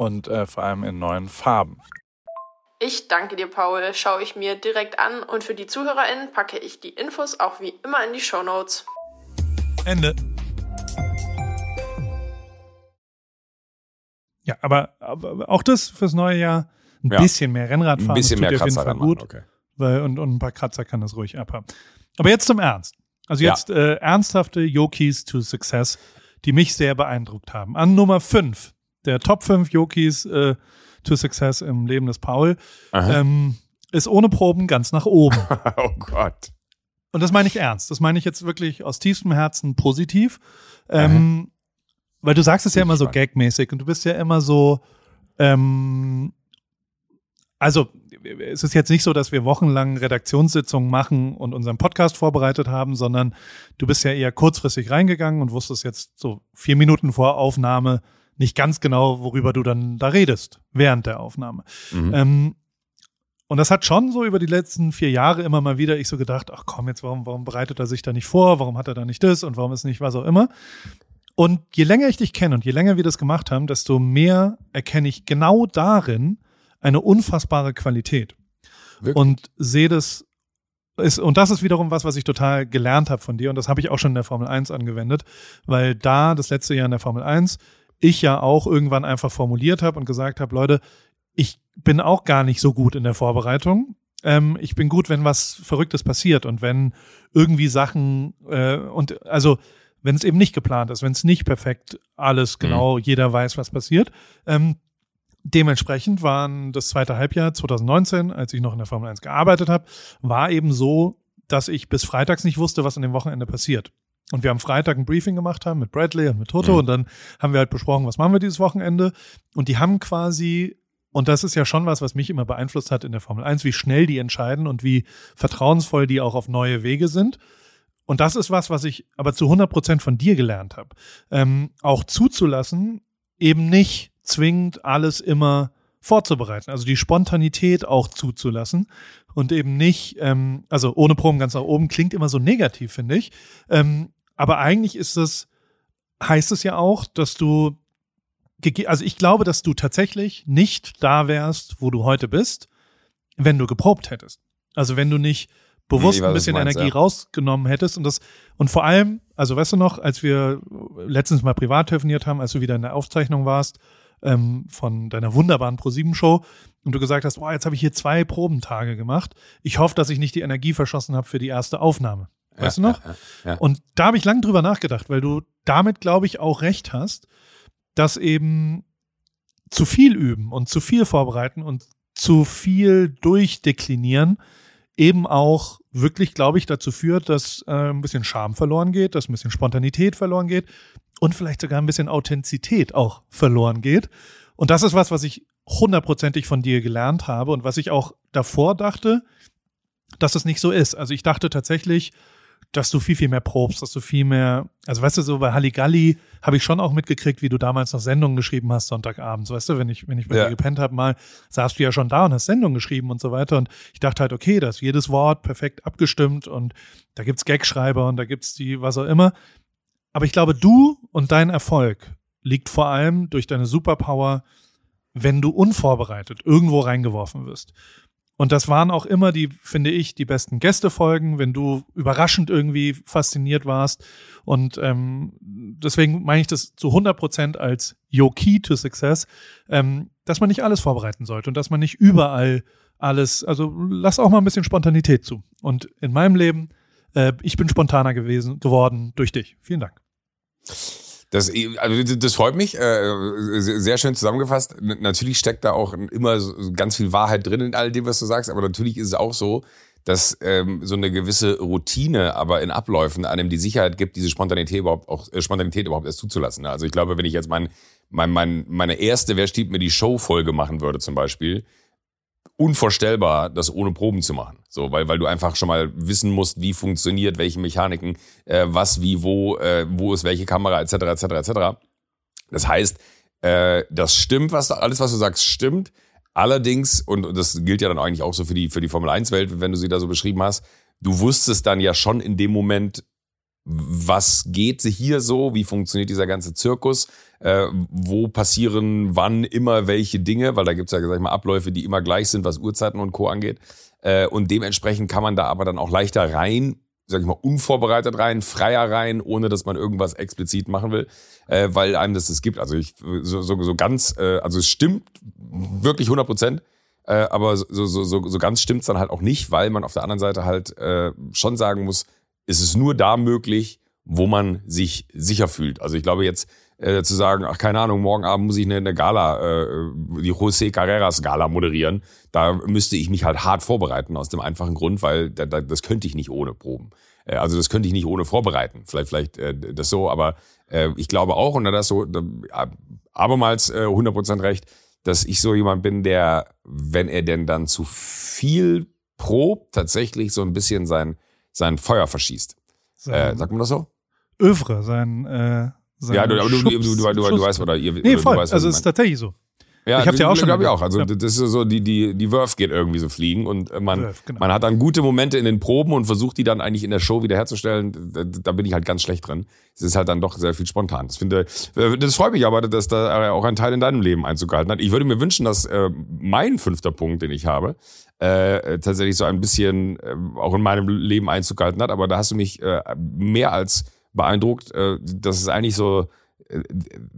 und äh, vor allem in neuen Farben. Ich danke dir, Paul. Schaue ich mir direkt an und für die ZuhörerInnen packe ich die Infos auch wie immer in die Show Notes. Ende. Ja, aber, aber auch das fürs neue Jahr ein Ja. bisschen mehr Rennradfahren. Ein bisschen das mehr auf jeden Kratzer Fall ranmachen, gut. okay. Weil, und, und ein paar Kratzer kann das ruhig abhaben. Aber jetzt zum Ernst. Also Ja. jetzt äh, ernsthafte Yokis to Success, die mich sehr beeindruckt haben. An Nummer 5, der Top 5 Yokis äh, to Success im Leben des Paul, ähm, ist ohne Proben ganz nach oben. oh Gott. Und das meine ich ernst. Das meine ich jetzt wirklich aus tiefstem Herzen positiv. Ähm, weil du sagst es ja immer so gagmäßig und du bist ja immer so, ähm, also es ist jetzt nicht so, dass wir wochenlang Redaktionssitzungen machen und unseren Podcast vorbereitet haben, sondern du bist ja eher kurzfristig reingegangen und wusstest jetzt so vier Minuten vor Aufnahme nicht ganz genau, worüber du dann da redest während der Aufnahme. Mhm. Ähm, und das hat schon so über die letzten vier Jahre immer mal wieder ich so gedacht, ach komm, jetzt warum, warum bereitet er sich da nicht vor? Warum hat er da nicht das und warum ist nicht was auch immer? Und je länger ich dich kenne und je länger wir das gemacht haben, desto mehr erkenne ich genau darin eine unfassbare Qualität. Wirklich? Und sehe das ist, und das ist wiederum was, was ich total gelernt habe von dir. Und das habe ich auch schon in der Formel 1 angewendet, weil da das letzte Jahr in der Formel 1 ich ja auch irgendwann einfach formuliert habe und gesagt habe, Leute, ich bin auch gar nicht so gut in der Vorbereitung. Ähm, ich bin gut, wenn was Verrücktes passiert und wenn irgendwie Sachen äh, und also wenn es eben nicht geplant ist, wenn es nicht perfekt alles genau, jeder weiß, was passiert. Ähm, dementsprechend waren das zweite Halbjahr 2019, als ich noch in der Formel 1 gearbeitet habe, war eben so, dass ich bis freitags nicht wusste, was an dem Wochenende passiert. Und wir am Freitag ein Briefing gemacht haben mit Bradley und mit Toto Mhm. und dann haben wir halt besprochen, was machen wir dieses Wochenende. Und die haben quasi, und das ist ja schon was, was mich immer beeinflusst hat in der Formel 1, wie schnell die entscheiden und wie vertrauensvoll die auch auf neue Wege sind. Und das ist was, was ich aber zu 100 Prozent von dir gelernt habe. Ähm, auch zuzulassen, eben nicht zwingend alles immer vorzubereiten. Also die Spontanität auch zuzulassen und eben nicht, ähm, also ohne Proben ganz nach oben klingt immer so negativ, finde ich. Ähm, aber eigentlich ist es, heißt es ja auch, dass du, also ich glaube, dass du tatsächlich nicht da wärst, wo du heute bist, wenn du geprobt hättest. Also wenn du nicht bewusst weiß, ein bisschen meinst, Energie ja. rausgenommen hättest und das und vor allem, also weißt du noch, als wir letztens mal privat telefoniert haben, als du wieder in der Aufzeichnung warst ähm, von deiner wunderbaren ProSieben Show und du gesagt hast, boah, jetzt habe ich hier zwei Probentage gemacht. Ich hoffe, dass ich nicht die Energie verschossen habe für die erste Aufnahme. Weißt du noch? Ja, ja, ja. Und da habe ich lang drüber nachgedacht, weil du damit, glaube ich, auch recht hast, dass eben zu viel üben und zu viel vorbereiten und zu viel durchdeklinieren eben auch wirklich, glaube ich, dazu führt, dass äh, ein bisschen Charme verloren geht, dass ein bisschen Spontanität verloren geht und vielleicht sogar ein bisschen Authentizität auch verloren geht. Und das ist was, was ich hundertprozentig von dir gelernt habe und was ich auch davor dachte, dass es nicht so ist. Also ich dachte tatsächlich, dass du viel, viel mehr probst, dass du viel mehr, also weißt du, so bei Halligalli habe ich schon auch mitgekriegt, wie du damals noch Sendungen geschrieben hast, Sonntagabends, weißt du, wenn ich, wenn ich bei ja. dir gepennt habe, mal saßt du ja schon da und hast Sendungen geschrieben und so weiter. Und ich dachte halt, okay, da ist jedes Wort perfekt abgestimmt und da gibt's Gagschreiber und da gibt's die, was auch immer. Aber ich glaube, du und dein Erfolg liegt vor allem durch deine Superpower, wenn du unvorbereitet irgendwo reingeworfen wirst. Und das waren auch immer die, finde ich, die besten Gästefolgen, wenn du überraschend irgendwie fasziniert warst. Und ähm, deswegen meine ich das zu 100 Prozent als Your Key to Success, ähm, dass man nicht alles vorbereiten sollte und dass man nicht überall alles, also lass auch mal ein bisschen Spontanität zu. Und in meinem Leben, äh, ich bin spontaner gewesen, geworden durch dich. Vielen Dank. Das, also das freut mich, äh, sehr schön zusammengefasst. Natürlich steckt da auch immer ganz viel Wahrheit drin in all dem, was du sagst, aber natürlich ist es auch so, dass ähm, so eine gewisse Routine aber in Abläufen einem die Sicherheit gibt, diese Spontanität überhaupt auch äh, Spontanität überhaupt erst zuzulassen. Also ich glaube, wenn ich jetzt mein, mein, mein meine erste Wer steht mir die Show Folge machen würde zum Beispiel, unvorstellbar, das ohne Proben zu machen. So, weil, weil du einfach schon mal wissen musst, wie funktioniert, welche Mechaniken, äh, was, wie, wo, äh, wo ist welche Kamera, etc., etc., etc. Das heißt, äh, das stimmt, was alles, was du sagst, stimmt. Allerdings, und das gilt ja dann eigentlich auch so für die, für die Formel 1-Welt, wenn du sie da so beschrieben hast, du wusstest dann ja schon in dem Moment, was geht hier so, wie funktioniert dieser ganze Zirkus, äh, wo passieren wann immer welche Dinge, weil da gibt's ja, sag ich mal, Abläufe, die immer gleich sind, was Uhrzeiten und Co. angeht. Äh, und dementsprechend kann man da aber dann auch leichter rein, sag ich mal, unvorbereitet rein, freier rein, ohne dass man irgendwas explizit machen will, äh, weil einem das es gibt. Also ich so, so, so ganz, äh, also es stimmt wirklich 100 Prozent. Äh, aber so, so, so, so ganz stimmt's dann halt auch nicht, weil man auf der anderen Seite halt äh, schon sagen muss, ist es nur da möglich, wo man sich sicher fühlt. Also ich glaube jetzt äh, zu sagen, ach keine Ahnung, morgen Abend muss ich eine, eine Gala, äh, die José Carreras Gala moderieren, da müsste ich mich halt hart vorbereiten aus dem einfachen Grund, weil da, da, das könnte ich nicht ohne Proben. Äh, also das könnte ich nicht ohne vorbereiten. Vielleicht, vielleicht äh, das so, aber äh, ich glaube auch, und da das so, da, abermals äh, 100% recht, dass ich so jemand bin, der, wenn er denn dann zu viel probt, tatsächlich so ein bisschen sein sein Feuer verschießt. Sein äh, sagt man das so? Övre, sein, äh, sein Ja, du, aber du, du, du, du, du weißt, oder ihr Nee, voll. Weißt, also es ist tatsächlich so. Ja, ich habe ja auch schon. Glaube ich auch. Also ja. das ist so, die die die Wurf geht irgendwie so fliegen und äh, man Wurf, genau. man hat dann gute Momente in den Proben und versucht die dann eigentlich in der Show wiederherzustellen. Da, da bin ich halt ganz schlecht drin. Es ist halt dann doch sehr viel spontan. Das finde, äh, das freut mich aber, dass da auch ein Teil in deinem Leben Einzug gehalten hat. Ich würde mir wünschen, dass äh, mein fünfter Punkt, den ich habe, äh, tatsächlich so ein bisschen äh, auch in meinem Leben Einzug gehalten hat. Aber da hast du mich äh, mehr als beeindruckt. Äh, das ist eigentlich so, äh,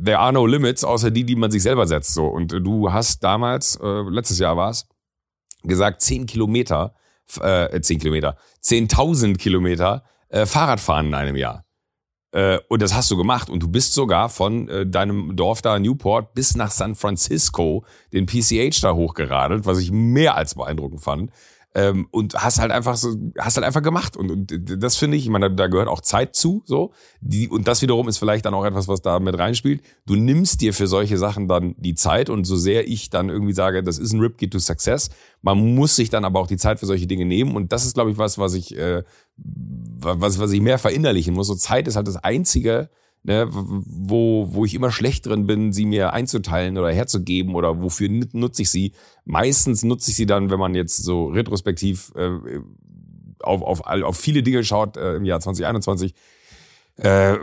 there are no limits, außer die, die man sich selber setzt. So. Und du hast damals, äh, letztes Jahr war es, gesagt, zehn Kilometer, äh, zehn Kilometer, zehntausend Kilometer äh, Fahrradfahren in einem Jahr. Äh, und das hast du gemacht. Und du bist sogar von äh, deinem Dorf da Newport bis nach San Francisco den PCH da hochgeradelt, was ich mehr als beeindruckend fand. Ähm, und hast halt einfach so, hast halt einfach gemacht. Und, und das finde ich, ich meine, da, da gehört auch Zeit zu, so. Die, und das wiederum ist vielleicht dann auch etwas, was da mit reinspielt. Du nimmst dir für solche Sachen dann die Zeit und so sehr ich dann irgendwie sage, das ist ein Rip to Success, man muss sich dann aber auch die Zeit für solche Dinge nehmen. Und das ist, glaube ich, was, was ich, äh, was, was ich mehr verinnerlichen muss. So Zeit ist halt das einzige, ne, wo, wo ich immer schlecht drin bin, sie mir einzuteilen oder herzugeben oder wofür nutze ich sie. Meistens nutze ich sie dann, wenn man jetzt so retrospektiv äh, auf, auf, auf viele Dinge schaut äh, im Jahr 2021, äh,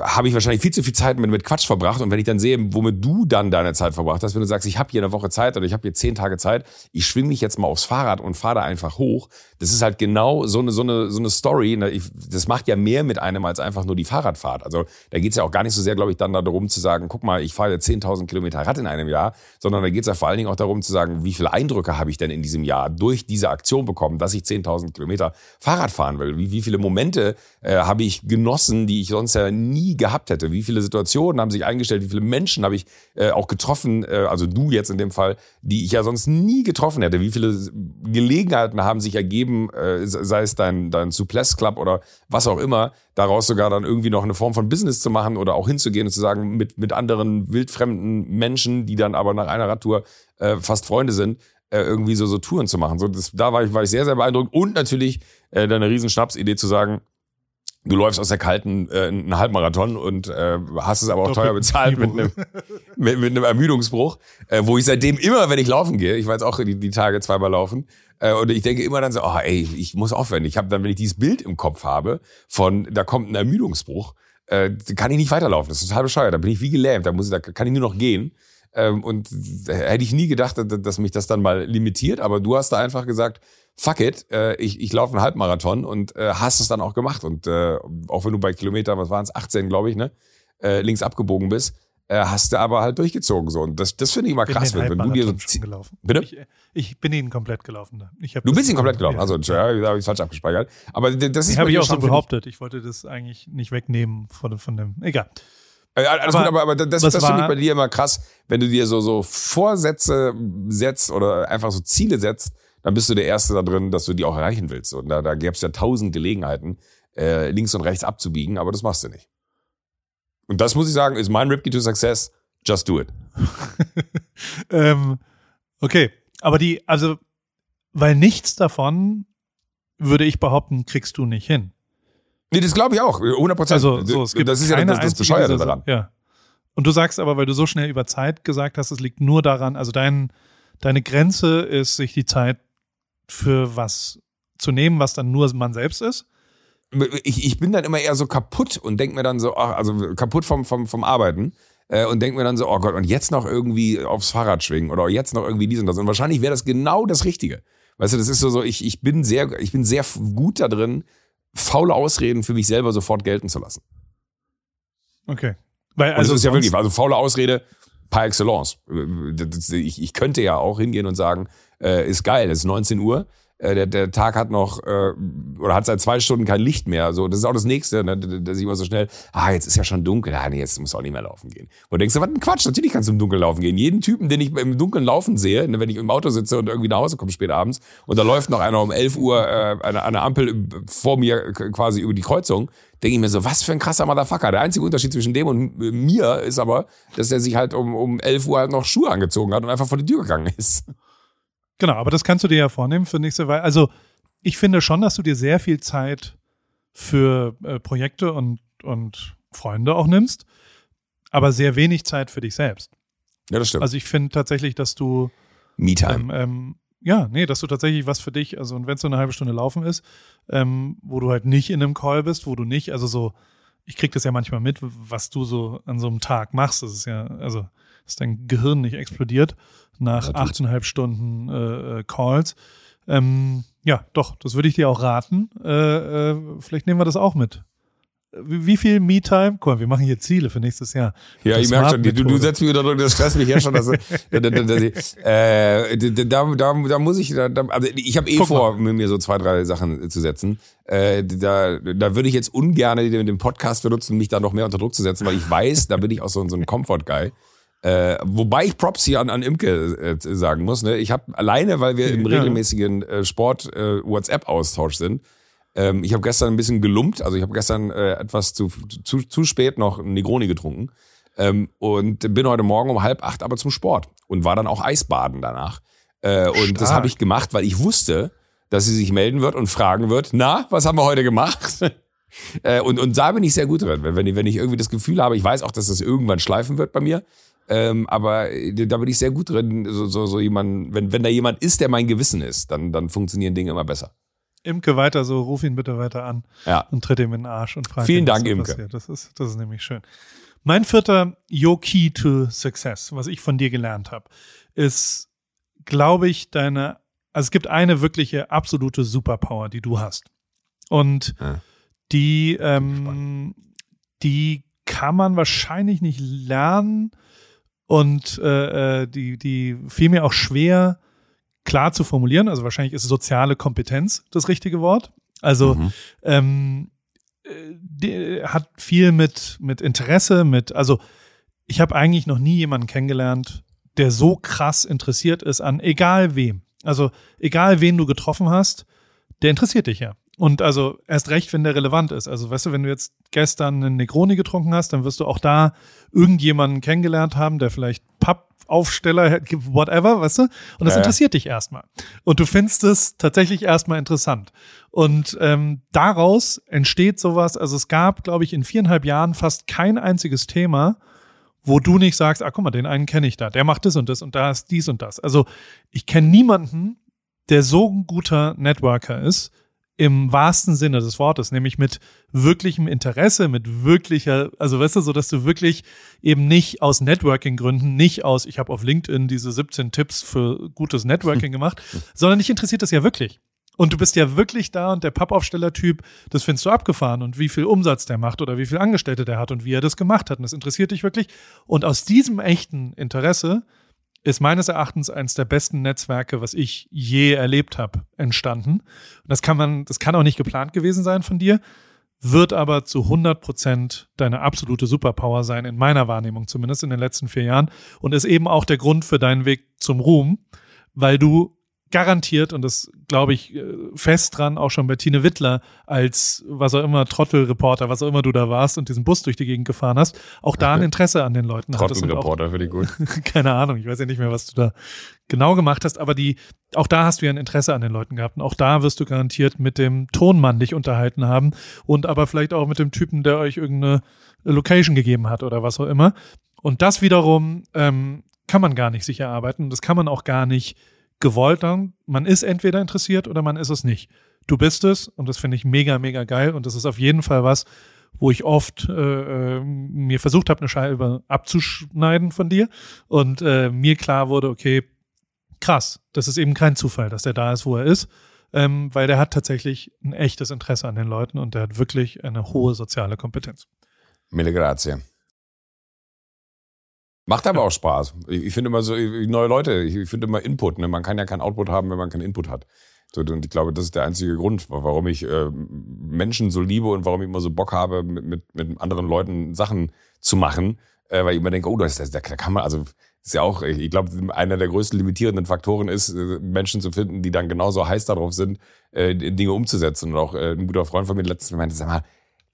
habe ich wahrscheinlich viel zu viel Zeit mit, mit Quatsch verbracht. Und wenn ich dann sehe, womit du dann deine Zeit verbracht hast, wenn du sagst, ich habe hier eine Woche Zeit oder ich habe hier zehn Tage Zeit, ich schwing mich jetzt mal aufs Fahrrad und fahre da einfach hoch. Das ist halt genau so eine, so eine, so eine Story. Ne? Das macht ja mehr mit einem als einfach nur die Fahrradfahrt. Also da geht's ja auch gar nicht so sehr, glaube ich, dann darum zu sagen, guck mal, ich fahre jetzt 10.000 Kilometer Rad in einem Jahr, sondern da geht's ja vor allen Dingen auch darum zu sagen, wie viele Eindrücke habe ich denn in diesem Jahr durch diese Aktion bekommen, dass ich 10.000 Kilometer Fahrrad fahren will. Wie, wie viele Momente äh, habe ich genossen, die ich sonst ja nie nie gehabt hätte. Wie viele Situationen haben sich eingestellt, wie viele Menschen habe ich äh, auch getroffen, äh, also du jetzt in dem Fall, die ich ja sonst nie getroffen hätte. Wie viele Gelegenheiten haben sich ergeben, äh, sei es dein, dein Suples Club oder was auch immer, daraus sogar dann irgendwie noch eine Form von Business zu machen oder auch hinzugehen und zu sagen, mit, mit anderen wildfremden Menschen, die dann aber nach einer Radtour äh, fast Freunde sind, äh, irgendwie so, so Touren zu machen. So, das, da war ich, war ich sehr, sehr beeindruckt. Und natürlich äh, deine riesen Schnapsidee zu sagen, du läufst aus der kalten äh, einen Halbmarathon und äh, hast es aber auch teuer bezahlt mit einem, mit, mit einem Ermüdungsbruch, äh, wo ich seitdem immer, wenn ich laufen gehe, ich war jetzt auch die, die Tage zweimal laufen, und ich denke immer dann so, oh, ey, ich muss aufhören. Ich habe dann, wenn ich dieses Bild im Kopf habe von, da kommt ein Ermüdungsbruch, äh, kann ich nicht weiterlaufen. Das ist total bescheuert. Da bin ich wie gelähmt. Da muss ich, da kann ich nur noch gehen. Ähm, und hätte ich nie gedacht, dass mich das dann mal limitiert. Aber du hast da einfach gesagt, fuck it, äh, ich, ich laufe einen Halbmarathon und äh, hast es dann auch gemacht. Und äh, auch wenn du bei Kilometer, was waren es, 18, glaube ich, ne, äh, links abgebogen bist, äh, hast du aber halt durchgezogen so. Und das, das finde ich immer krass, wenn, wenn du dir so gelaufen. Bitte? Ich, ich bin ihn komplett gelaufen. Da. Ich Du bist ihn komplett gelaufen. Also, ja, da habe ich falsch abgespeichert. Aber das ist habe ich auch so schon, finde behauptet. Ich wollte das eigentlich nicht wegnehmen von, von dem. Egal. Äh, alles Aber gut, aber, aber das, das finde ich bei dir immer krass, wenn du dir so, so Vorsätze setzt oder einfach so Ziele setzt, dann bist du der Erste da drin, dass du die auch erreichen willst. Und da, da gäbe es ja tausend Gelegenheiten, äh, links und rechts abzubiegen, aber das machst du nicht. Und das muss ich sagen, ist mein Ripkey to Success. Just do it. ähm, okay, aber die, also, weil nichts davon, würde ich behaupten, kriegst du nicht hin. Nee, das glaube ich auch. 100 Prozent. Also, so, es gibt das ist ja das, das Bescheuerte daran. Ja. Und du sagst aber, weil du so schnell über Zeit gesagt hast, es liegt nur daran, also dein, deine Grenze ist, sich die Zeit für was zu nehmen, was dann nur man selbst ist. Ich, ich bin dann immer eher so kaputt und denk mir dann so, ach, also kaputt vom, vom, vom Arbeiten äh, und denk mir dann so, oh Gott, und jetzt noch irgendwie aufs Fahrrad schwingen oder jetzt noch irgendwie dies und das. Und wahrscheinlich wäre das genau das Richtige. Weißt du, das ist so, so ich, ich bin sehr, ich bin sehr gut da drin, faule Ausreden für mich selber sofort gelten zu lassen. Okay. Weil, Also also das ist ja wirklich, also faule Ausrede par excellence. Äh, Ich, ich könnte ja auch hingehen und sagen, äh, ist geil, es ist 19 Uhr, äh, der, der Tag hat noch, äh, oder hat seit zwei Stunden kein Licht mehr. So, das ist auch das Nächste, ne? dass ich immer so schnell, ah, jetzt ist ja schon dunkel, ah, nee, jetzt muss auch nicht mehr laufen gehen. Und du denkst, was ein Quatsch, natürlich kannst du im Dunkeln laufen gehen. Jeden Typen, den ich im Dunkeln laufen sehe, ne, wenn ich im Auto sitze und irgendwie nach Hause komme spät abends und da läuft noch einer um 11 Uhr äh, eine, eine Ampel vor mir quasi über die Kreuzung, denke ich mir so, was für ein krasser Motherfucker. Der einzige Unterschied zwischen dem und mir ist aber, dass er sich halt um, um 11 Uhr halt noch Schuhe angezogen hat und einfach vor die Tür gegangen ist. Genau, aber das kannst du dir ja vornehmen für nächste Weile. Also ich finde schon, dass du dir sehr viel Zeit für äh, Projekte und, und Freunde auch nimmst, aber sehr wenig Zeit für dich selbst. Ja, das stimmt. Also ich finde tatsächlich, dass du Me-Time. ähm, ähm, ja, nee, dass du tatsächlich was für dich, also und wenn es so eine halbe Stunde laufen ist, ähm, wo du halt nicht in einem Call bist, wo du nicht, also so, ich krieg das ja manchmal mit, was du so an so einem Tag machst. Das ist ja, also, dass dein Gehirn nicht explodiert nach Ja, achteinhalb Stunden äh, äh, Calls. Ähm, ja, doch, das würde ich dir auch raten. Äh, äh, vielleicht nehmen wir das auch mit. Wie, wie viel Me-Time? Guck mal, wir machen hier Ziele für nächstes Jahr. Ja, Die ich merke schon, du, du setzt mich unter Druck, das stresst mich ja schon. Dass, äh, da, da, da muss ich, da, da, also ich habe eh Guck vor, mir mir so zwei, drei Sachen zu setzen. Äh, da, da würde ich jetzt ungern den, den Podcast benutzen, mich da noch mehr unter Druck zu setzen, weil ich weiß, da bin ich auch so, so ein Comfort-Guy. Äh, wobei ich Props hier an, an Imke äh, sagen muss. Ne? Ich habe alleine, weil wir im regelmäßigen äh, Sport-WhatsApp-Austausch sind, ähm, ich habe gestern ein bisschen gelumpt, also ich habe gestern äh, etwas zu, zu, zu spät noch Negroni getrunken ähm, und bin heute Morgen um halb acht aber zum Sport und war dann auch Eisbaden danach. Äh, und das Stark. habe ich gemacht, weil ich wusste, dass sie sich melden wird und fragen wird, na, was haben wir heute gemacht? äh, und, und da bin ich sehr gut drin, wenn, wenn ich irgendwie das Gefühl habe, ich weiß auch, dass das irgendwann schleifen wird bei mir, ähm, aber äh, da bin ich sehr gut drin, so, so, so jemand, wenn, wenn da jemand ist, der mein Gewissen ist, dann, dann funktionieren Dinge immer besser. Imke weiter so, ruf ihn bitte weiter an Ja. und tritt ihm in den Arsch und frag Vielen ihn, Dank, Imke. passiert. Das ist, das ist nämlich schön. Mein vierter Your Key to Success, was ich von dir gelernt habe, ist, glaube ich, deine, also es gibt eine wirkliche absolute Superpower, die du hast. Und Ja. die, ähm, die kann man wahrscheinlich nicht lernen und äh, äh, die, die fiel mir auch schwer klar zu formulieren. Also wahrscheinlich ist soziale Kompetenz das richtige Wort. Also Mhm. ähm, äh, die, hat viel mit, mit Interesse, mit, also ich habe eigentlich noch nie jemanden kennengelernt, der so krass interessiert ist an egal wem. Also egal wen du getroffen hast, der interessiert dich ja. Und also erst recht, wenn der relevant ist. Also weißt du, wenn du jetzt gestern einen Negroni getrunken hast, dann wirst du auch da irgendjemanden kennengelernt haben, der vielleicht Pappaufsteller, whatever, weißt du? Und das Ja, interessiert dich erstmal. Und du findest es tatsächlich erstmal interessant. Und ähm, daraus entsteht sowas, also es gab, glaube ich, in viereinhalb Jahren fast kein einziges Thema, wo du nicht sagst, ah, guck mal, den einen kenne ich da, der macht das und das und da ist dies und das. Also ich kenne niemanden, der so ein guter Networker ist, im wahrsten Sinne des Wortes, nämlich mit wirklichem Interesse, mit wirklicher, also weißt du, so dass du wirklich eben nicht aus Networking-Gründen, nicht aus, ich habe auf LinkedIn diese 17 Tipps für gutes Networking gemacht, sondern dich interessiert das ja wirklich. Und du bist ja wirklich da und der Pappaufsteller-Typ, das findest du abgefahren und wie viel Umsatz der macht oder wie viel Angestellte der hat und wie er das gemacht hat. Und das interessiert dich wirklich. Und aus diesem echten Interesse ist meines Erachtens eines der besten Netzwerke, was ich je erlebt habe, entstanden. Und das kann man, das kann auch nicht geplant gewesen sein von dir, wird aber zu 100 Prozent deine absolute Superpower sein, in meiner Wahrnehmung zumindest in den letzten vier Jahren. Und ist eben auch der Grund für deinen Weg zum Ruhm, weil du garantiert, und das glaube ich äh, fest dran, auch schon bei Tine Wittler als was auch immer Trottelreporter, was auch immer du da warst und diesen Bus durch die Gegend gefahren hast, auch da ein Interesse an den Leuten Trottelreporter für die gut. keine Ahnung, ich weiß ja nicht mehr, was du da genau gemacht hast, aber die, auch da hast du ja ein Interesse an den Leuten gehabt. Und auch da wirst du garantiert mit dem Tonmann dich unterhalten haben und aber vielleicht auch mit dem Typen, der euch irgendeine Location gegeben hat oder was auch immer. Und das wiederum ähm, kann man gar nicht sich erarbeiten. Das kann man auch gar nicht gewollt dann. Man ist entweder interessiert oder man ist es nicht. Du bist es und das finde ich mega, mega geil. Und das ist auf jeden Fall was, wo ich oft äh, äh, mir versucht habe, eine Scheibe abzuschneiden von dir und äh, mir klar wurde, okay, krass, das ist eben kein Zufall, dass der da ist, wo er ist, ähm, weil der hat tatsächlich ein echtes Interesse an den Leuten und der hat wirklich eine hohe soziale Kompetenz. Mille grazie. Macht aber auch Spaß. Ich, finde immer so, ich- neue Leute, ich, finde immer Input. Ne? Man kann ja keinen Output haben, wenn man keinen Input hat. So, und ich glaube, das ist der einzige Grund, warum ich äh, Menschen so liebe und warum ich immer so Bock habe, mit, mit, mit anderen Leuten Sachen zu machen. Äh, weil ich immer denke, oh, das, das, da kann man, also ist ja auch, ich ich glaube, einer der größten limitierenden Faktoren ist, äh, Menschen zu finden, die dann genauso heiß darauf sind, äh, Dinge umzusetzen. Und auch äh, ein guter Freund von mir letztens meinte, sag mal,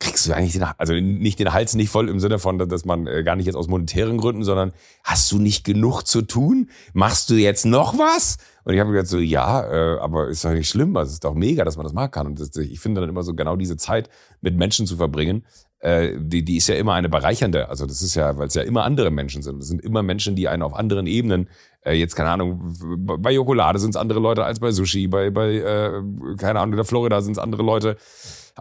kriegst du eigentlich den, also nicht den Hals nicht voll im Sinne von, dass man äh, gar nicht jetzt aus monetären Gründen, sondern hast du nicht genug zu tun? Machst du jetzt noch was? Und ich habe gesagt so, ja, äh, aber ist doch nicht schlimm, also es ist doch mega, dass man das machen kann. Und das, ich finde dann immer so genau diese Zeit mit Menschen zu verbringen, äh, die, die ist ja immer eine bereichernde. Also das ist ja, weil es ja immer andere Menschen sind. Es sind immer Menschen, die einen auf anderen Ebenen, äh, jetzt keine Ahnung, bei Jokolade sind es andere Leute als bei Sushi, bei, bei äh, keine Ahnung, in der Florida sind es andere Leute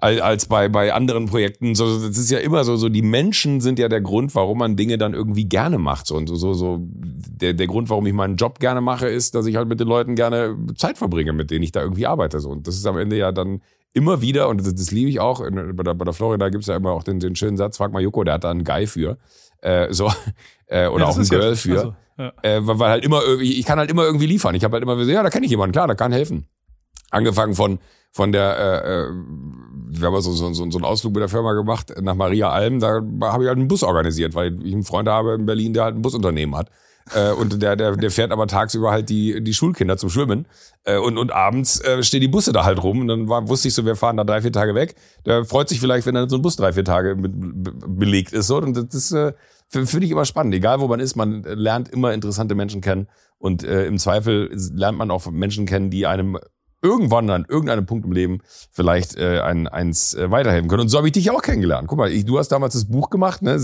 als, bei, bei anderen Projekten. So, das ist ja immer so, so, die Menschen sind ja der Grund, warum man Dinge dann irgendwie gerne macht. So, und so, so, so der, der Grund, warum ich meinen Job gerne mache, ist, dass ich halt mit den Leuten gerne Zeit verbringe, mit denen ich da irgendwie arbeite. So. Und das ist am Ende ja dann immer wieder, und das, das liebe ich auch, in, bei, der, bei der Florida gibt's ja immer auch den, den schönen Satz, frag mal Joko, der hat da einen Guy für. Äh, so, äh, oder Ja, auch ein Girl für. also, ja. Äh, weil, weil halt immer irgendwie, ich kann halt immer irgendwie liefern. Ich habe halt immer gesagt, ja, da kenne ich jemanden, klar, da kann helfen. Angefangen von von der, äh, äh, wir haben so, so, so, so einen Ausflug mit der Firma gemacht nach Maria Alm, da habe ich halt einen Bus organisiert, weil ich einen Freund habe in Berlin, der halt ein Busunternehmen hat. Äh, und der, der, der fährt aber tagsüber halt die, die Schulkinder zum Schwimmen. Äh, und, und abends äh, stehen die Busse da halt rum. Und dann war, wusste ich so, wir fahren da drei, vier Tage weg. Der freut sich vielleicht, wenn dann so ein Bus drei, vier Tage be belegt ist. So. Und das äh, finde ich immer spannend. Egal wo man ist, man lernt immer interessante Menschen kennen. Und äh, im Zweifel lernt man auch Menschen kennen, die einem irgendwann an irgendeinem Punkt im Leben vielleicht äh, ein, eins äh, weiterhelfen können. Und so habe ich dich auch kennengelernt. Guck mal, ich, du hast damals das Buch gemacht, ne?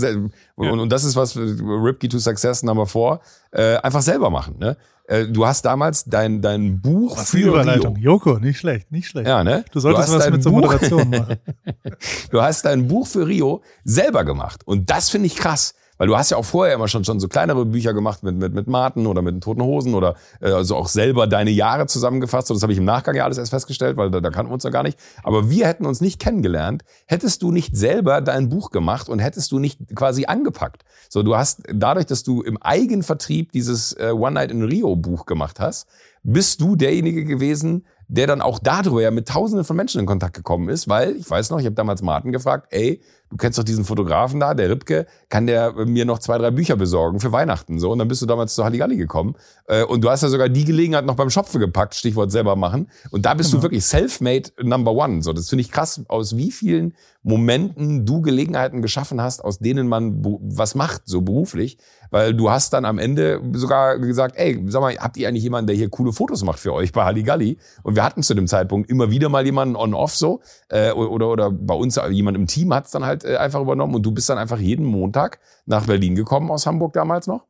Und, Ja. und das ist was für Ripkey to Success Number 4. Äh, einfach selber machen. Ne? Äh, du hast damals dein, dein Buch Was für Überleitung. Rio. Joko, nicht schlecht, nicht schlecht. Ja, ne? Du solltest hast was mit so Moderation machen. Du hast dein Buch für Rio selber gemacht. Und das finde ich krass. Weil du hast ja auch vorher immer schon, schon so kleinere Bücher gemacht mit, mit, mit Martin oder mit den Toten Hosen oder äh, also auch selber deine Jahre zusammengefasst. Und das habe ich im Nachgang ja alles erst festgestellt, weil da, da kannten wir uns ja gar nicht. Aber wir hätten uns nicht kennengelernt, hättest du nicht selber dein Buch gemacht und hättest du nicht quasi angepackt. So, du hast dadurch, dass du im Eigenvertrieb dieses äh, One Night in Rio Buch gemacht hast, bist du derjenige gewesen, der dann auch darüber ja mit Tausenden von Menschen in Kontakt gekommen ist, weil ich weiß noch, ich habe damals Martin gefragt, ey, du kennst doch diesen Fotografen da, der Ripke, kann der mir noch zwei, drei Bücher besorgen für Weihnachten. So, und dann bist du damals zu Halligalli gekommen. Äh, und du hast ja sogar die Gelegenheit noch beim Schopfe gepackt, Stichwort selber machen. Und da bist genau. du wirklich self-made number one. So, das finde ich krass, aus wie vielen Momenten du Gelegenheiten geschaffen hast, aus denen man was macht, so beruflich. Weil du hast dann am Ende sogar gesagt, ey, sag mal, habt ihr eigentlich jemanden, der hier coole Fotos macht für euch bei Halligalli? Und wir hatten zu dem Zeitpunkt immer wieder mal jemanden on-off so. Äh, oder, oder bei uns jemand im Team hat es dann halt äh, einfach übernommen. Und du bist dann einfach jeden Montag nach Berlin gekommen aus Hamburg damals noch.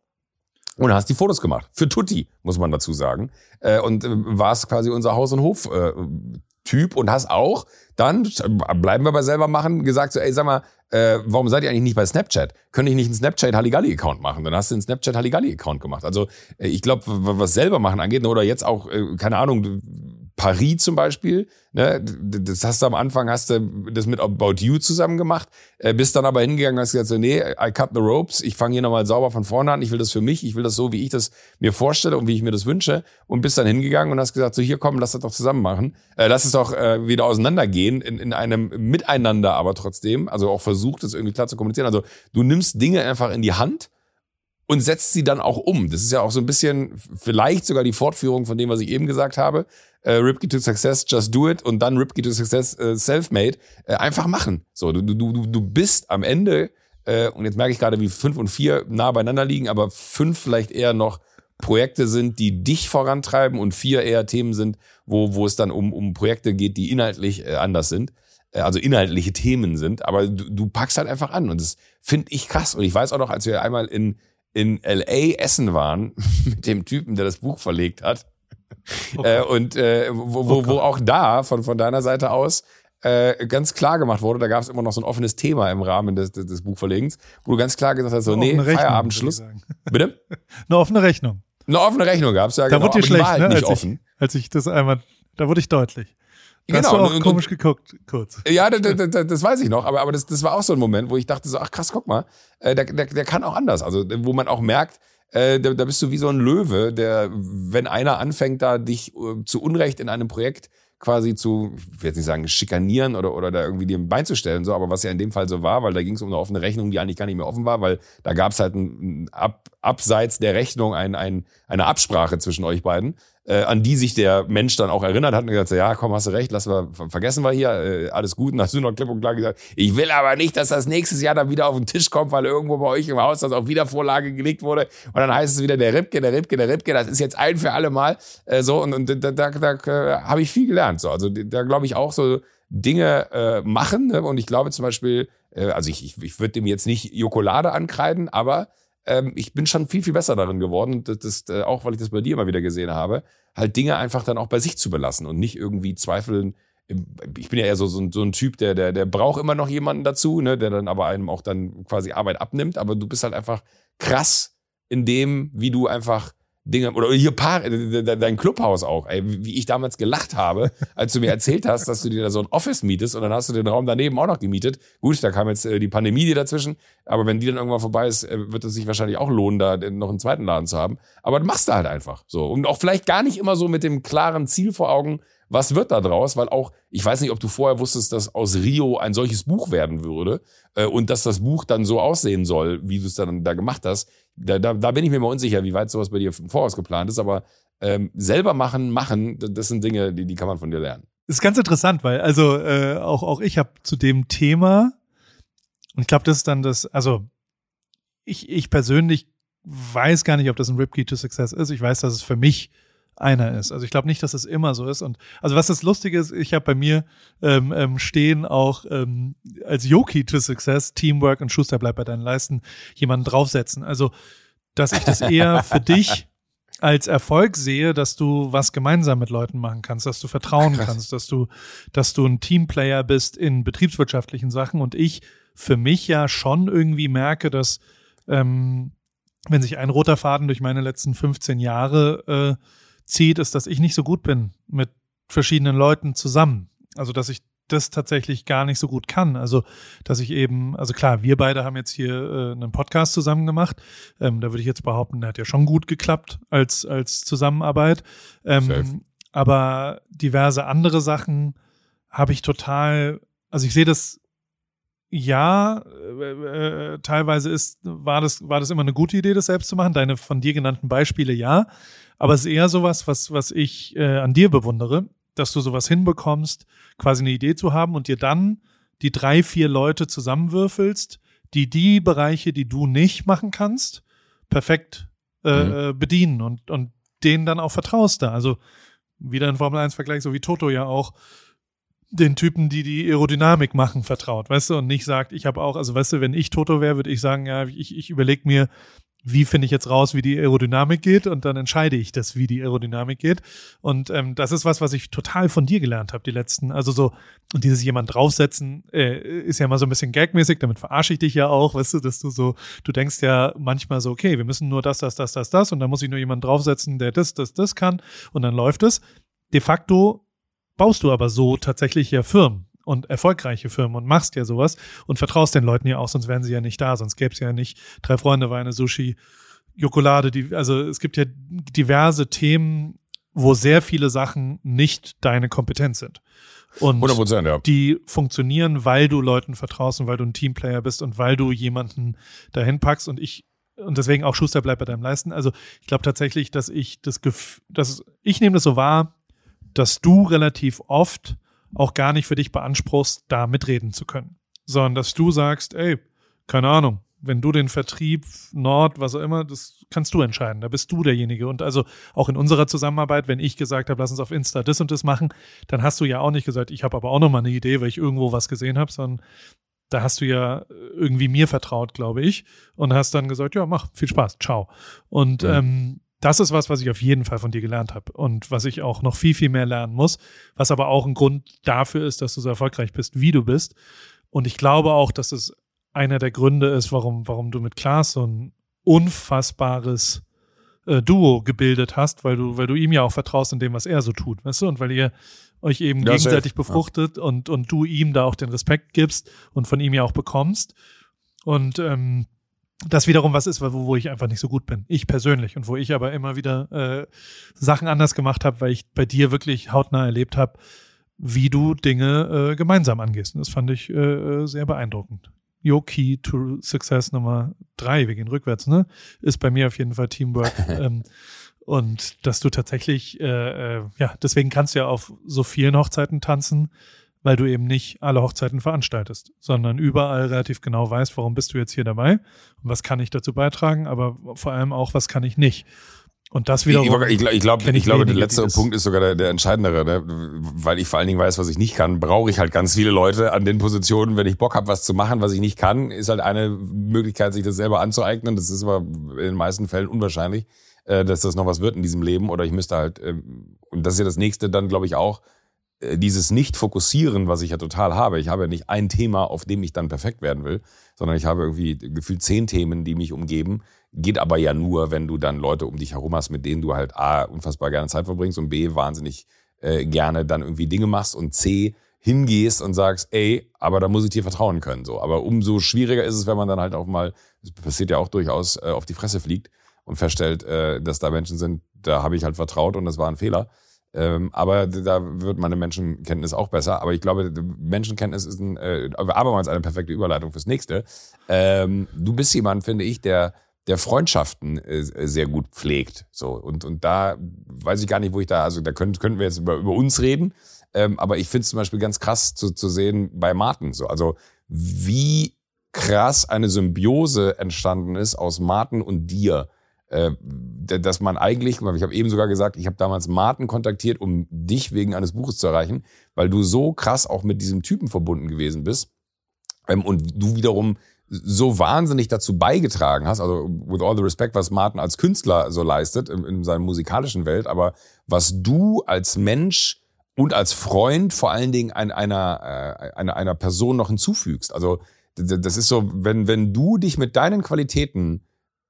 Und hast die Fotos gemacht. Für Tutti, muss man dazu sagen. Äh, und äh, warst quasi unser Haus- und Hof-Typ und hast auch dann, bleiben wir bei selber machen, gesagt so, ey, sag mal, äh, warum seid ihr eigentlich nicht bei Snapchat? Könnte ich nicht einen Snapchat Halligalli-Account machen? Dann hast du einen Snapchat Halligalli-Account gemacht. Also ich glaube, was selber machen angeht, oder jetzt auch, keine Ahnung, Paris zum Beispiel, ne, das hast du am Anfang, hast du das mit About You zusammen gemacht, äh, bist dann aber hingegangen und hast gesagt, so, nee, I cut the ropes, ich fange hier nochmal sauber von vorne an, ich will das für mich, ich will das so, wie ich das mir vorstelle und wie ich mir das wünsche und bist dann hingegangen und hast gesagt, so hier komm, lass das doch zusammen machen, äh, lass es doch äh, wieder auseinandergehen in, in einem Miteinander aber trotzdem, also auch versucht es irgendwie klar zu kommunizieren, also du nimmst Dinge einfach in die Hand und setzt sie dann auch um. Das ist ja auch so ein bisschen vielleicht sogar die Fortführung von dem, was ich eben gesagt habe äh, Ripkey to Success, Just Do It und dann Ripkey to Success, äh, Self-Made, äh, einfach machen. So, du, du, du, bist am Ende, äh, und jetzt merke ich gerade, wie fünf und vier nah beieinander liegen, aber fünf vielleicht eher noch Projekte sind, die dich vorantreiben und vier eher Themen sind, wo, wo es dann um, um Projekte geht, die inhaltlich äh, anders sind äh, also inhaltliche Themen sind, aber du, du packst halt einfach an und das finde ich krass. Und ich weiß auch noch, als wir einmal in, in LA essen waren mit dem Typen, der das Buch verlegt hat, Okay. Äh, und äh, wo, wo, wo auch da von, von deiner Seite aus äh, ganz klar gemacht wurde, da gab es immer noch so ein offenes Thema im Rahmen des, des, des Buchverlegens, wo du ganz klar gesagt hast, so, Eine nee, Feierabendschluss. Bitte? Eine offene Rechnung. Eine offene Rechnung gab's ja, da genau, wurde dir schlecht, halt ne? nicht als offen. Ich, als ich das einmal, da wurde ich deutlich. Da genau. Hast du auch und, komisch geguckt, kurz. Ja, das, das, das weiß ich noch, aber, aber das, das war auch so ein Moment, wo ich dachte so, ach krass, guck mal, äh, der, der, der kann auch anders. Also, wo man auch merkt, äh, da, da bist du wie so ein Löwe, der, wenn einer anfängt, da dich äh, zu Unrecht in einem Projekt quasi zu, ich will jetzt nicht sagen, schikanieren oder, oder da irgendwie dir ein Bein zu stellen, so, aber was ja in dem Fall so war, weil da ging es um eine offene Rechnung, die eigentlich gar nicht mehr offen war, weil da gab es halt ein, ein ab, abseits der Rechnung ein, ein, eine Absprache zwischen euch beiden äh, an die sich der Mensch dann auch erinnert hat und gesagt, ja, komm, hast du recht, lass wir, vergessen wir hier, äh, alles gut. Und hast du noch klipp und klar gesagt, ich will aber nicht, dass das nächstes Jahr dann wieder auf den Tisch kommt, weil irgendwo bei euch im Haus das auf Wiedervorlage gelegt wurde. Und dann heißt es wieder, der Ripke, der Ripke, der Ripke, das ist jetzt ein für alle Mal. Äh, so, und, und da, da, da, da habe ich viel gelernt. So. Also da glaube ich auch so Dinge äh, machen. Ne? Und ich glaube zum Beispiel, äh, also ich, ich, ich würde dem jetzt nicht Jokolade ankreiden, aber ähm, ich bin schon viel, viel besser darin geworden. Das, das, äh, auch weil ich das bei dir immer wieder gesehen habe, halt Dinge einfach dann auch bei sich zu belassen und nicht irgendwie zweifeln. Ich bin ja eher so, so, so ein Typ, der, der, der braucht immer noch jemanden dazu, ne, der dann aber einem auch dann quasi Arbeit abnimmt. Aber du bist halt einfach krass in dem, wie du einfach Dinge, oder hier Paar, dein Clubhaus auch, ey, wie ich damals gelacht habe, als du mir erzählt hast, dass du dir da so ein Office mietest und dann hast du den Raum daneben auch noch gemietet. Gut, da kam jetzt äh, die Pandemie dir dazwischen, aber wenn die dann irgendwann vorbei ist, äh, wird es sich wahrscheinlich auch lohnen, da noch einen zweiten Laden zu haben. Aber du machst da halt einfach so. Und auch vielleicht gar nicht immer so mit dem klaren Ziel vor Augen, was wird da draus? Weil auch, ich weiß nicht, ob du vorher wusstest, dass aus Rio ein solches Buch werden würde äh, und dass das Buch dann so aussehen soll, wie du es dann da gemacht hast. Da, da, da bin ich mir mal unsicher, wie weit sowas bei dir im Voraus geplant ist, aber ähm, selber machen, machen, das sind Dinge, die, die kann man von dir lernen. Das ist ganz interessant, weil also äh, auch, auch ich habe zu dem Thema, und ich glaube, das ist dann das, also ich, ich persönlich weiß gar nicht, ob das ein Rip Key to Success ist. Ich weiß, dass es für mich einer ist. Also ich glaube nicht, dass es immer so ist. Und also was das Lustige ist, ich habe bei mir ähm, ähm, stehen auch ähm, als Yoki to Success, Teamwork und Schuster bleibt bei deinen Leisten, jemanden draufsetzen. Also, dass ich das eher für dich als Erfolg sehe, dass du was gemeinsam mit Leuten machen kannst, dass du vertrauen Ach, kannst, dass du, dass du ein Teamplayer bist in betriebswirtschaftlichen Sachen und ich für mich ja schon irgendwie merke, dass ähm, wenn sich ein roter Faden durch meine letzten 15 Jahre äh, zieht, ist, dass ich nicht so gut bin mit verschiedenen Leuten zusammen. Also, dass ich das tatsächlich gar nicht so gut kann. Also, dass ich eben, also klar, wir beide haben jetzt hier äh, einen Podcast zusammen gemacht. Ähm, da würde ich jetzt behaupten, der hat ja schon gut geklappt als, als Zusammenarbeit. Ähm, aber diverse andere Sachen habe ich total, also ich sehe das ja, äh, äh, teilweise ist, war das, war das immer eine gute Idee, das selbst zu machen. Deine von dir genannten Beispiele ja. Aber es ist eher sowas, was, was ich äh, an dir bewundere, dass du sowas hinbekommst, quasi eine Idee zu haben und dir dann die drei, vier Leute zusammenwürfelst, die die Bereiche, die du nicht machen kannst, perfekt äh, mhm. Äh, bedienen und, und denen dann auch vertraust da. Also wieder ein Formel 1 Vergleich, so wie Toto ja auch den Typen, die die Aerodynamik machen, vertraut, weißt du, und nicht sagt, ich habe auch, also weißt du, wenn ich Toto wäre, würde ich sagen, ja, ich, ich überlege mir, wie finde ich jetzt raus, wie die Aerodynamik geht und dann entscheide ich das, wie die Aerodynamik geht. Und ähm, das ist was, was ich total von dir gelernt habe, die letzten, also so, und dieses jemand draufsetzen, äh, ist ja mal so ein bisschen gagmäßig, damit verarsche ich dich ja auch, weißt du, dass du so, du denkst ja manchmal so, okay, wir müssen nur das, das, das, das, das und dann muss ich nur jemand draufsetzen, der das, das, das kann und dann läuft es. De facto baust du aber so tatsächlich ja Firmen und erfolgreiche Firmen und machst ja sowas und vertraust den Leuten ja auch, sonst wären sie ja nicht da, sonst gäbe es ja nicht drei Freunde, Weine, Sushi, Jokolade, die, also es gibt ja diverse Themen, wo sehr viele Sachen nicht deine Kompetenz sind. Und 100%, ja. die funktionieren, weil du Leuten vertraust und weil du ein Teamplayer bist und weil du jemanden dahin packst und ich und deswegen auch Schuster bleibt bei deinem Leisten. Also ich glaube tatsächlich, dass ich das Gefühl, dass ich nehme das so wahr, dass du relativ oft auch gar nicht für dich beanspruchst, da mitreden zu können, sondern dass du sagst, ey, keine Ahnung, wenn du den Vertrieb, Nord, was auch immer, das kannst du entscheiden. Da bist du derjenige. Und also auch in unserer Zusammenarbeit, wenn ich gesagt habe, lass uns auf Insta das und das machen, dann hast du ja auch nicht gesagt, ich habe aber auch noch mal eine Idee, weil ich irgendwo was gesehen habe, sondern da hast du ja irgendwie mir vertraut, glaube ich, und hast dann gesagt, ja, mach, viel Spaß, ciao. Und ja. ähm, das ist was, was ich auf jeden Fall von dir gelernt habe und was ich auch noch viel, viel mehr lernen muss, was aber auch ein Grund dafür ist, dass du so erfolgreich bist, wie du bist. Und ich glaube auch, dass es einer der Gründe ist, warum, warum du mit Klaas so ein unfassbares äh, Duo gebildet hast, weil du, weil du ihm ja auch vertraust in dem, was er so tut, weißt du, und weil ihr euch eben ja, gegenseitig safe. befruchtet ja. und, und du ihm da auch den Respekt gibst und von ihm ja auch bekommst. Und ähm, das wiederum was ist, wo, wo ich einfach nicht so gut bin. Ich persönlich. Und wo ich aber immer wieder äh, Sachen anders gemacht habe, weil ich bei dir wirklich hautnah erlebt habe, wie du Dinge äh, gemeinsam angehst. Und das fand ich äh, äh sehr beeindruckend. Your Key to Success Nummer drei, wir gehen rückwärts, ne? Ist bei mir auf jeden Fall Teamwork. ähm, und dass du tatsächlich, äh, äh, ja, deswegen kannst du ja auf so vielen Hochzeiten tanzen, weil du eben nicht alle Hochzeiten veranstaltest, sondern überall relativ genau weißt, warum bist du jetzt hier dabei und was kann ich dazu beitragen, aber vor allem auch, was kann ich nicht. Und das wiederum. Ich, ich, ich glaube, ich, ich glaube, der letzte Punkt ist sogar der, der entscheidendere, ne? weil ich vor allen Dingen weiß, was ich nicht kann, brauche ich halt ganz viele Leute an den Positionen, wenn ich Bock habe, was zu machen, was ich nicht kann, ist halt eine Möglichkeit, sich das selber anzueignen. Das ist aber in den meisten Fällen unwahrscheinlich, äh, dass das noch was wird in diesem Leben. Oder ich müsste halt, ähm, und das ist ja das nächste dann, glaube ich, auch, dieses Nicht-Fokussieren, was ich ja total habe. Ich habe ja nicht ein Thema, auf dem ich dann perfekt werden will, sondern ich habe irgendwie gefühlt zehn Themen, die mich umgeben. Geht aber ja nur, wenn du dann Leute um dich herum hast, mit denen du halt A, unfassbar gerne Zeit verbringst und B, wahnsinnig äh, gerne dann irgendwie Dinge machst und C, hingehst und sagst, ey, aber da muss ich dir vertrauen können. So. Aber umso schwieriger ist es, wenn man dann halt auch mal, das passiert ja auch durchaus, äh, auf die Fresse fliegt und feststellt, äh, dass da Menschen sind, da habe ich halt vertraut und das war ein Fehler. Ähm, aber da wird meine Menschenkenntnis auch besser. Aber ich glaube, Menschenkenntnis ist ein, äh, abermals eine perfekte Überleitung fürs nächste. Ähm, du bist jemand, finde ich, der der Freundschaften äh, sehr gut pflegt. So und und da weiß ich gar nicht, wo ich da also da können, könnten wir jetzt über, über uns reden. Ähm, aber ich finde es zum Beispiel ganz krass zu, zu sehen bei Martin. So also wie krass eine Symbiose entstanden ist aus Martin und dir dass man eigentlich, ich habe eben sogar gesagt, ich habe damals Martin kontaktiert, um dich wegen eines Buches zu erreichen, weil du so krass auch mit diesem Typen verbunden gewesen bist ähm, und du wiederum so wahnsinnig dazu beigetragen hast, also with all the respect, was Martin als Künstler so leistet in, in seiner musikalischen Welt, aber was du als Mensch und als Freund vor allen Dingen ein, einer, äh, einer, einer Person noch hinzufügst. Also das ist so, wenn, wenn du dich mit deinen Qualitäten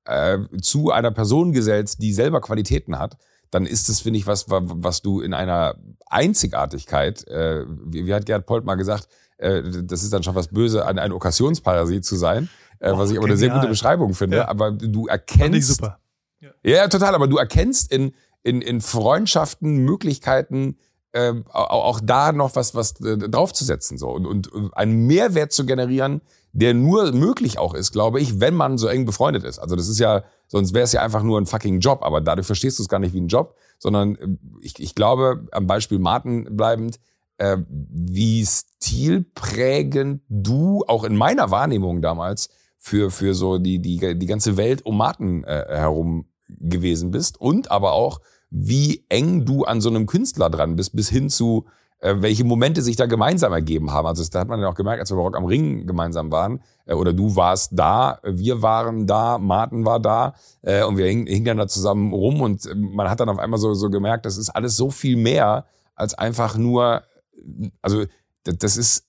äh, zu einer Person gesellst, die selber Qualitäten hat, dann ist es, finde ich, was, was du in einer Einzigartigkeit, äh, wie, wie hat Gerd Polt mal gesagt, äh, das ist dann schon was Böse, ein, ein Okkasionsparasit zu sein, äh, oh, was ich aber eine sehr gute Beschreibung finde. Ja. Aber du erkennst. Super. Ja. ja, total, aber du erkennst in, in, in Freundschaften Möglichkeiten, äh, auch, auch da noch was, was äh, draufzusetzen so und, und äh, einen Mehrwert zu generieren, der nur möglich auch ist, glaube ich, wenn man so eng befreundet ist. Also das ist ja, sonst wäre es ja einfach nur ein fucking Job, aber dadurch verstehst du es gar nicht wie ein Job, sondern äh, ich, ich glaube, am Beispiel Martin bleibend, äh, wie stilprägend du auch in meiner Wahrnehmung damals für, für so die, die, die ganze Welt um Martin äh, herum gewesen bist und aber auch, wie eng du an so einem Künstler dran bist, bis hin zu, welche Momente sich da gemeinsam ergeben haben. Also da hat man ja auch gemerkt, als wir bei Rock am Ring gemeinsam waren, äh, oder du warst da, wir waren da, Martin war da äh, und wir hingen, hingen dann da zusammen rum und äh, man hat dann auf einmal so, so gemerkt, das ist alles so viel mehr als einfach nur, also das ist,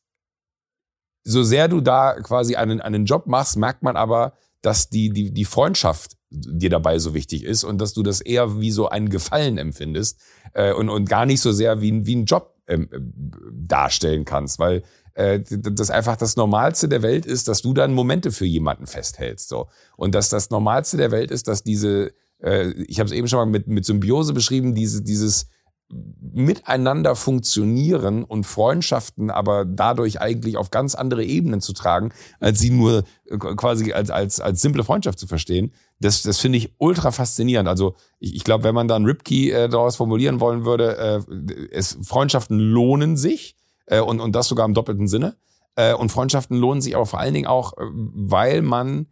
so sehr du da quasi einen, einen Job machst, merkt man aber, dass die, die, die Freundschaft dir dabei so wichtig ist und dass du das eher wie so einen Gefallen empfindest äh, und, und gar nicht so sehr wie, wie einen Job ähm, äh, darstellen kannst, weil äh, das einfach das Normalste der Welt ist, dass du dann Momente für jemanden festhältst. So. Und dass das Normalste der Welt ist, dass diese, äh, ich habe es eben schon mal mit, mit Symbiose beschrieben, diese, dieses miteinander funktionieren und Freundschaften aber dadurch eigentlich auf ganz andere Ebenen zu tragen, als sie nur äh, quasi als, als, als simple Freundschaft zu verstehen. Das, das finde ich ultra faszinierend. Also ich, ich glaube, wenn man da einen Ripkey äh, daraus formulieren wollen würde, äh, es, Freundschaften lohnen sich äh, und, und das sogar im doppelten Sinne. Äh, und Freundschaften lohnen sich aber vor allen Dingen auch, äh, weil man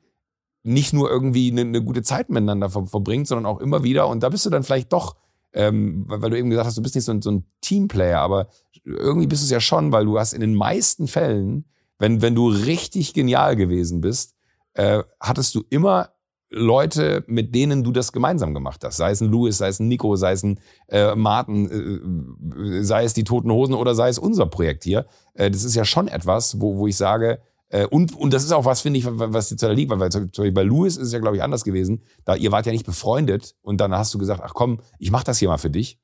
nicht nur irgendwie eine, eine gute Zeit miteinander ver verbringt, sondern auch immer wieder, und da bist du dann vielleicht doch ähm, weil, weil, du eben gesagt hast, du bist nicht so ein, so ein Teamplayer, aber irgendwie bist du es ja schon, weil du hast in den meisten Fällen, wenn, wenn du richtig genial gewesen bist, äh, hattest du immer Leute, mit denen du das gemeinsam gemacht hast. Sei es ein Louis, sei es ein Nico, sei es ein äh, Martin, äh, sei es die Toten Hosen oder sei es unser Projekt hier. Äh, das ist ja schon etwas, wo, wo ich sage, äh, und, und das ist auch was, finde ich, was dir zu liegt, weil, weil zum Beispiel bei Louis ist es ja, glaube ich, anders gewesen. Da ihr wart ja nicht befreundet und dann hast du gesagt, ach komm, ich mach das hier mal für dich.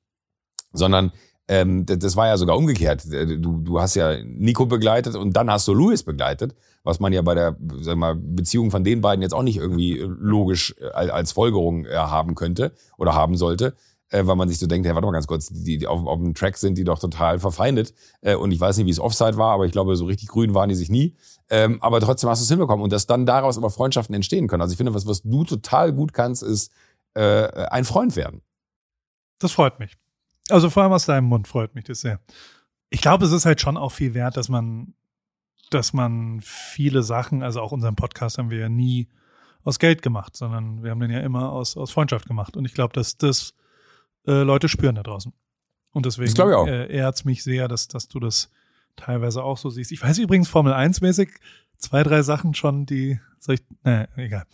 Sondern ähm, das war ja sogar umgekehrt. Äh, du, du hast ja Nico begleitet und dann hast du Louis begleitet, was man ja bei der sag mal, Beziehung von den beiden jetzt auch nicht irgendwie logisch äh, als Folgerung haben könnte oder haben sollte äh, weil man sich so denkt, hey, warte mal ganz kurz, die, die auf, auf dem Track sind die doch total verfeindet. Äh, und ich weiß nicht, wie es Offside war, aber ich glaube, so richtig grün waren die sich nie. Ähm, aber trotzdem hast du es hinbekommen und dass dann daraus aber Freundschaften entstehen können. Also ich finde, was, was du total gut kannst, ist äh, ein Freund werden. Das freut mich. Also vor allem aus deinem Mund freut mich das sehr. Ich glaube, es ist halt schon auch viel wert, dass man, dass man viele Sachen, also auch unseren Podcast haben wir ja nie aus Geld gemacht, sondern wir haben den ja immer aus, aus Freundschaft gemacht. Und ich glaube, dass das äh, Leute spüren da draußen. Und deswegen äh, ehrt es mich sehr, dass, dass du das teilweise auch so siehst. Ich weiß übrigens Formel 1 mäßig zwei, drei Sachen schon, die soll ich, naja, egal.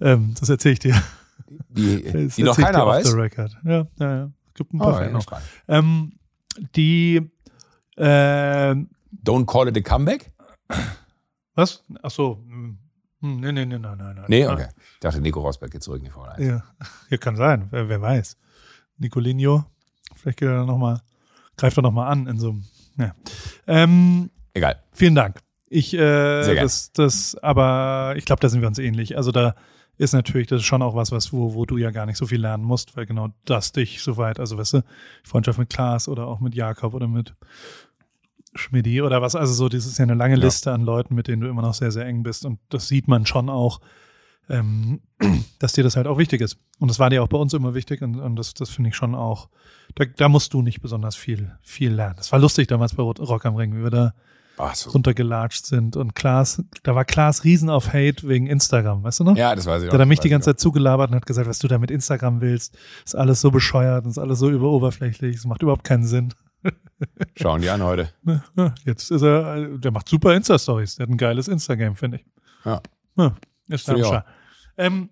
Ähm, das erzähle ich dir. Die, die noch keiner weiß. Ja, ja, ja. Es gibt ein paar oh, noch. Ähm, die äh, Don't call it a comeback? Was? Ach so. Hm, nee, nee, nee, nein, nein, nein. Nee, okay. Ich dachte, Nico Rosberg geht zurück in die Formel 1. Ja, ja kann sein. Wer, wer weiß. Nicolinho. Vielleicht geht er noch mal, greift er noch mal an in so einem. Ja. Ähm, Egal. Vielen Dank. Ich, äh, Sehr das, das, aber ich glaube, da sind wir uns ähnlich. Also da ist natürlich, das ist schon auch was, was, wo, wo du ja gar nicht so viel lernen musst, weil genau das dich soweit, also weißt du, Freundschaft mit Klaas oder auch mit Jakob oder mit Schmidi oder was, also so, das ist ja eine lange ja. Liste an Leuten, mit denen du immer noch sehr, sehr eng bist und das sieht man schon auch, ähm, dass dir das halt auch wichtig ist. Und das war dir auch bei uns immer wichtig und, und das, das finde ich schon auch, da, da musst du nicht besonders viel, viel lernen. Das war lustig damals bei Rock am Ring, wie wir da so. runtergelatscht sind und Klaas, da war Klaas riesen auf Hate wegen Instagram, weißt du noch? Ja, das weiß ich auch. Da hat er mich die ganze Zeit zugelabert und hat gesagt, was du da mit Instagram willst, ist alles so bescheuert und ist alles so überoberflächlich, es macht überhaupt keinen Sinn. Schauen die an heute. Jetzt ist er, der macht super Insta-Stories, der hat ein geiles Instagram, finde ich. Ja. ja. Ist dann ähm,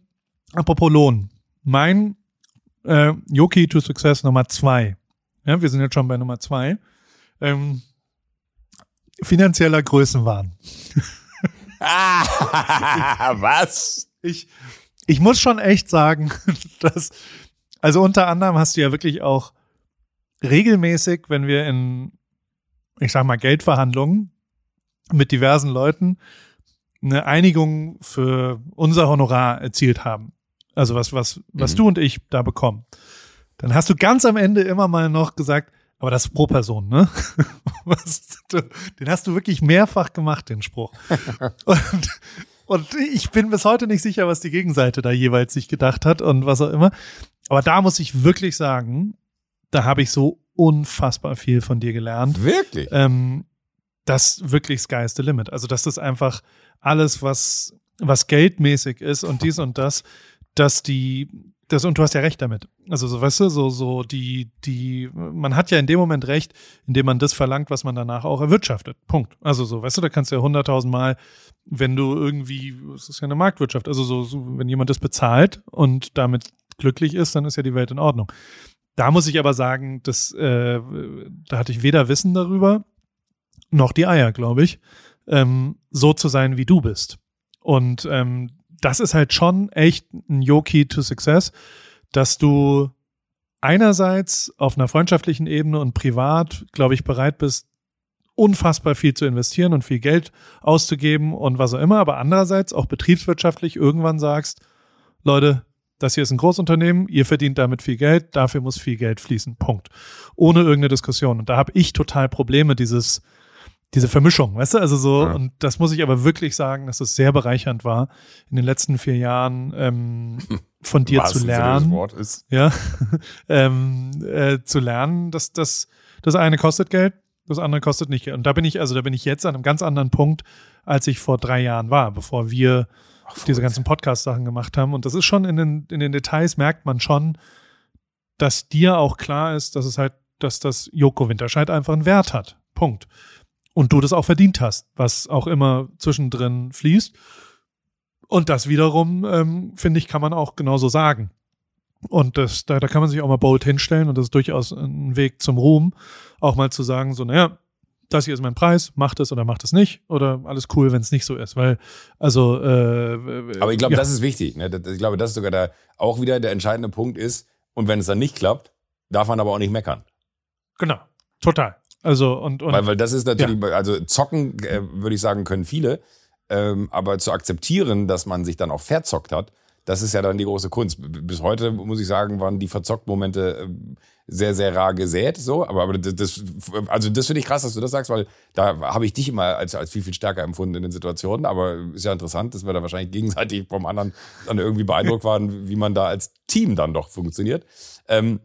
apropos Lohn. Mein äh, Yoki to Success Nummer zwei. Ja, wir sind jetzt schon bei Nummer zwei. Ähm, finanzieller Größenwahn. ah, was? Ich, ich muss schon echt sagen, dass, also unter anderem hast du ja wirklich auch regelmäßig, wenn wir in, ich sag mal, Geldverhandlungen mit diversen Leuten eine Einigung für unser Honorar erzielt haben. Also was, was, was mhm. du und ich da bekommen. Dann hast du ganz am Ende immer mal noch gesagt, Aber das ist pro Person, ne? den hast du wirklich mehrfach gemacht, den Spruch. Und, und ich bin bis heute nicht sicher, was die Gegenseite da jeweils sich gedacht hat und was auch immer. Aber da muss ich wirklich sagen, da habe ich so unfassbar viel von dir gelernt. Wirklich? Ähm, das wirklich sky's the limit. Also, dass das einfach alles, was, was geldmäßig ist und dies und das, dass die, das, und du hast ja recht damit. Also, so, weißt du, so, so, die, die, man hat ja in dem Moment recht, indem man das verlangt, was man danach auch erwirtschaftet. Punkt. Also, so, weißt du, da kannst du ja hunderttausendmal, wenn du irgendwie, es ist ja eine Marktwirtschaft, also so, so, wenn jemand das bezahlt und damit glücklich ist, dann ist ja die Welt in Ordnung. Da muss ich aber sagen, dass, äh, da hatte ich weder Wissen darüber, noch die Eier, glaube ich, ähm, so zu sein, wie du bist. Und ähm, das ist halt schon echt ein Yoki to Success, dass du einerseits auf einer freundschaftlichen Ebene und privat, glaube ich, bereit bist, unfassbar viel zu investieren und viel Geld auszugeben und was auch immer, aber andererseits auch betriebswirtschaftlich irgendwann sagst, Leute, das hier ist ein Großunternehmen, ihr verdient damit viel Geld, dafür muss viel Geld fließen. Punkt. Ohne irgendeine Diskussion. Und da habe ich total Probleme, dieses, diese Vermischung, weißt du? Also so, ja. und das muss ich aber wirklich sagen, dass es sehr bereichernd war, in den letzten vier Jahren ähm, von dir zu lernen. Wort ist. Ja, ähm, äh, zu lernen, dass das, das eine kostet Geld, das andere kostet nicht Geld. Und da bin ich, also da bin ich jetzt an einem ganz anderen Punkt, als ich vor drei Jahren war, bevor wir Ach, diese ganzen Podcast-Sachen gemacht haben. Und das ist schon in den, in den Details merkt man schon, dass dir auch klar ist, dass es halt, dass das Joko Winterscheid einfach einen Wert hat. Punkt und du das auch verdient hast, was auch immer zwischendrin fließt. Und das wiederum, ähm, finde ich, kann man auch genauso sagen. Und das, da, da kann man sich auch mal bold hinstellen und das ist durchaus ein Weg zum Ruhm, auch mal zu sagen, so, naja, das hier ist mein Preis, macht es oder macht es nicht oder alles cool, wenn es nicht so ist, weil also äh, aber ich glaube, ja. das ist wichtig. Ne? Ich glaube, das ist sogar da auch wieder der entscheidende Punkt ist und wenn es dann nicht klappt, darf man aber auch nicht meckern. Genau, total. Also und, und weil, weil das ist natürlich, ja. also zocken, äh, würde ich sagen, können viele, ähm, aber zu akzeptieren, dass man sich dann auch verzockt hat, das ist ja dann die große Kunst. Bis heute muss ich sagen, waren die verzockt Momente äh, sehr, sehr rar gesät, so. Aber, aber das, also das finde ich krass, dass du das sagst, weil da habe ich dich immer als, als viel, viel stärker empfunden in den Situationen. Aber ist ja interessant, dass wir da wahrscheinlich gegenseitig vom anderen dann irgendwie beeindruckt waren, wie man da als Team dann doch funktioniert. Ähm,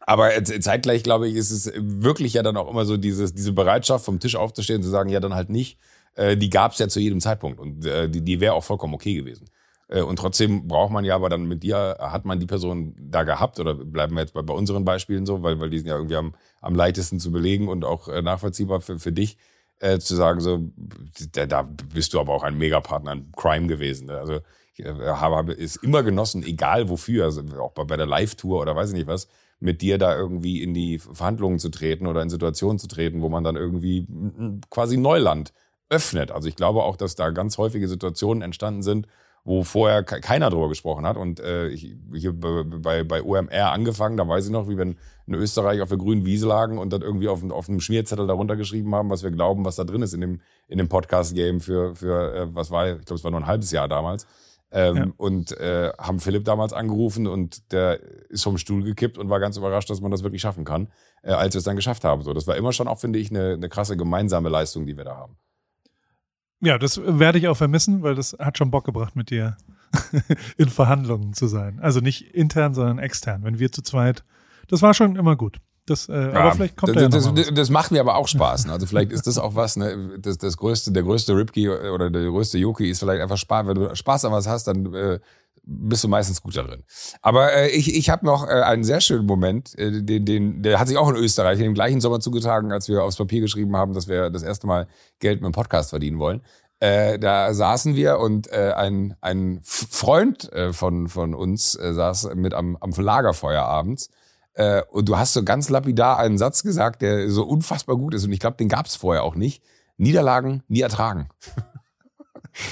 aber zeitgleich, glaube ich, ist es wirklich ja dann auch immer so dieses, diese Bereitschaft, vom Tisch aufzustehen und zu sagen, ja, dann halt nicht. Äh, die gab es ja zu jedem Zeitpunkt und äh, die, die wäre auch vollkommen okay gewesen. Äh, und trotzdem braucht man ja, aber dann mit dir hat man die Person da gehabt oder bleiben wir jetzt bei, bei unseren Beispielen so, weil, weil die sind ja irgendwie am, am leichtesten zu belegen und auch äh, nachvollziehbar für, für dich, äh, zu sagen, so, da, da bist du aber auch ein Megapartner, ein Crime gewesen. Also ich äh, habe es immer genossen, egal wofür, also auch bei, bei der Live-Tour oder weiß ich nicht was, mit dir da irgendwie in die Verhandlungen zu treten oder in Situationen zu treten, wo man dann irgendwie quasi Neuland öffnet. Also ich glaube auch, dass da ganz häufige Situationen entstanden sind, wo vorher keiner drüber gesprochen hat. Und äh, ich, hier bei, bei OMR angefangen, da weiß ich noch, wie wenn in Österreich auf der grünen Wiese lagen und dann irgendwie auf, auf einem Schmierzettel darunter geschrieben haben, was wir glauben, was da drin ist in dem, in dem Podcast-Game für, für äh, was war, ich glaube, es war nur ein halbes Jahr damals. Ähm, ja. Und äh, haben Philipp damals angerufen und der ist vom Stuhl gekippt und war ganz überrascht, dass man das wirklich schaffen kann, äh, als wir es dann geschafft haben. So, das war immer schon auch, finde ich, eine, eine krasse gemeinsame Leistung, die wir da haben. Ja, das werde ich auch vermissen, weil das hat schon Bock gebracht, mit dir in Verhandlungen zu sein. Also nicht intern, sondern extern. Wenn wir zu zweit, das war schon immer gut. Das, äh, ja, aber vielleicht kommt das, ja das, das, das macht mir aber auch Spaß. Ne? Also vielleicht ist das auch was, ne? das, das größte, der größte Ripkey oder der größte Yoki ist vielleicht einfach Spaß. Wenn du Spaß an was hast, dann äh, bist du meistens gut darin. Aber äh, ich, ich habe noch äh, einen sehr schönen Moment, äh, den, den, der hat sich auch in Österreich in dem gleichen Sommer zugetragen, als wir aufs Papier geschrieben haben, dass wir das erste Mal Geld mit dem Podcast verdienen wollen. Äh, da saßen wir und äh, ein, ein Freund äh, von, von uns äh, saß mit am, am Lagerfeuer abends äh, und du hast so ganz lapidar einen Satz gesagt, der so unfassbar gut ist. Und ich glaube, den gab es vorher auch nicht. Niederlagen nie ertragen.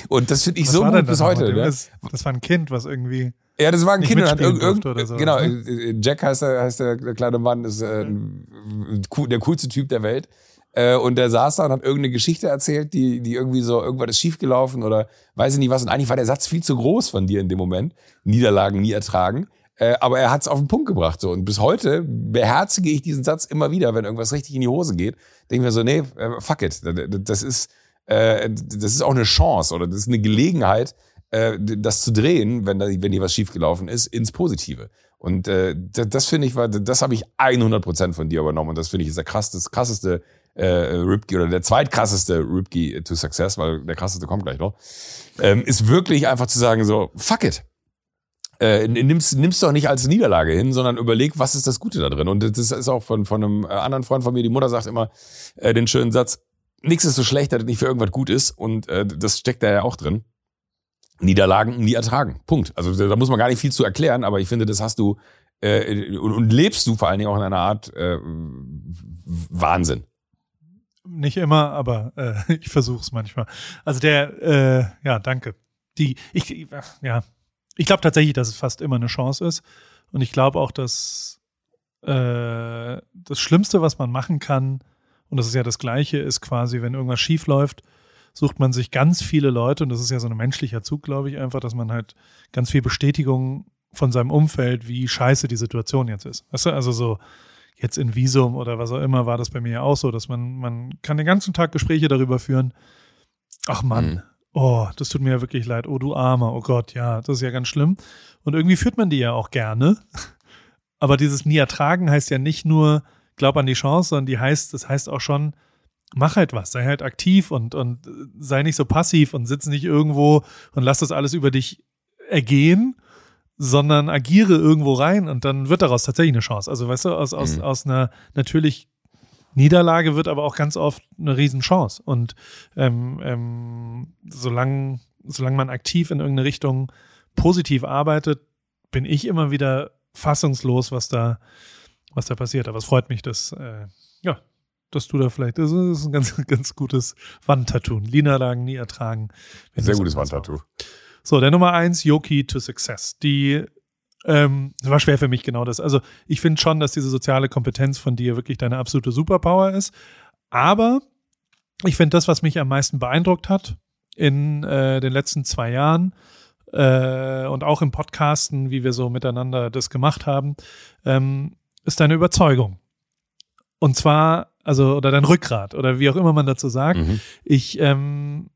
und das finde ich was so gut bis heute. Ne? Das, das war ein Kind, was irgendwie. Ja, das war ein Kind und hat irgend, irgend so, genau, ne? Jack heißt der, heißt der, kleine Mann, ist äh, der coolste Typ der Welt. Äh, und der saß da und hat irgendeine Geschichte erzählt, die, die irgendwie so, irgendwas ist schiefgelaufen oder weiß ich nicht was. Und eigentlich war der Satz viel zu groß von dir in dem Moment. Niederlagen nie ertragen. Äh, aber er hat es auf den Punkt gebracht. So. Und bis heute beherzige ich diesen Satz immer wieder, wenn irgendwas richtig in die Hose geht. Denken wir so, nee, äh, fuck it. Das ist, äh, das ist auch eine Chance oder das ist eine Gelegenheit, äh, das zu drehen, wenn, da, wenn hier was schiefgelaufen ist, ins Positive. Und äh, das, das finde ich, das habe ich 100% von dir übernommen. Und das finde ich ist der krasseste, krasseste äh, Ripkey oder der zweitkrasseste Ripkey to Success, weil der krasseste kommt gleich noch, ähm, ist wirklich einfach zu sagen so, fuck it. Äh, nimmst, nimmst doch nicht als Niederlage hin, sondern überleg, was ist das Gute da drin. Und das ist auch von, von einem äh, anderen Freund von mir, die Mutter sagt immer äh, den schönen Satz, nichts ist so schlecht, dass es nicht für irgendwas gut ist. Und äh, das steckt da ja auch drin. Niederlagen nie ertragen. Punkt. Also da muss man gar nicht viel zu erklären, aber ich finde, das hast du äh, und, und lebst du vor allen Dingen auch in einer Art äh, Wahnsinn. Nicht immer, aber äh, ich versuche es manchmal. Also der, äh, ja, danke. Die, ich, ja, ich glaube tatsächlich, dass es fast immer eine Chance ist. Und ich glaube auch, dass äh, das Schlimmste, was man machen kann, und das ist ja das Gleiche, ist quasi, wenn irgendwas schief läuft, sucht man sich ganz viele Leute, und das ist ja so ein menschlicher Zug, glaube ich, einfach, dass man halt ganz viel Bestätigung von seinem Umfeld, wie scheiße die Situation jetzt ist. Weißt du, also so jetzt in Visum oder was auch immer war das bei mir ja auch so, dass man, man kann den ganzen Tag Gespräche darüber führen. Ach Mann, mhm. oh, das tut mir ja wirklich leid. Oh, du Armer, oh Gott, ja, das ist ja ganz schlimm. Und irgendwie führt man die ja auch gerne. Aber dieses nie ertragen heißt ja nicht nur, glaub an die Chance, sondern die heißt, das heißt auch schon, mach halt was, sei halt aktiv und, und sei nicht so passiv und sitz nicht irgendwo und lass das alles über dich ergehen, sondern agiere irgendwo rein und dann wird daraus tatsächlich eine Chance. Also weißt du, aus, aus, mhm. aus einer natürlich Niederlage wird aber auch ganz oft eine Riesenchance. Und ähm, ähm, solange, solange man aktiv in irgendeine Richtung positiv arbeitet, bin ich immer wieder fassungslos, was da, was da passiert. Aber es freut mich, dass, äh, ja, dass du da vielleicht, das ist ein ganz, ganz gutes Wandtattoo. Niederlagen nie ertragen. Sehr gutes Wandtattoo. So, der Nummer eins, Yoki to Success. Die ähm, das war schwer für mich genau das. Also ich finde schon, dass diese soziale Kompetenz von dir wirklich deine absolute Superpower ist. Aber ich finde das, was mich am meisten beeindruckt hat in äh, den letzten zwei Jahren äh, und auch im Podcasten, wie wir so miteinander das gemacht haben, ähm, ist deine Überzeugung. Und zwar, also, oder dein Rückgrat oder wie auch immer man dazu sagt. Mhm. Ich ähm,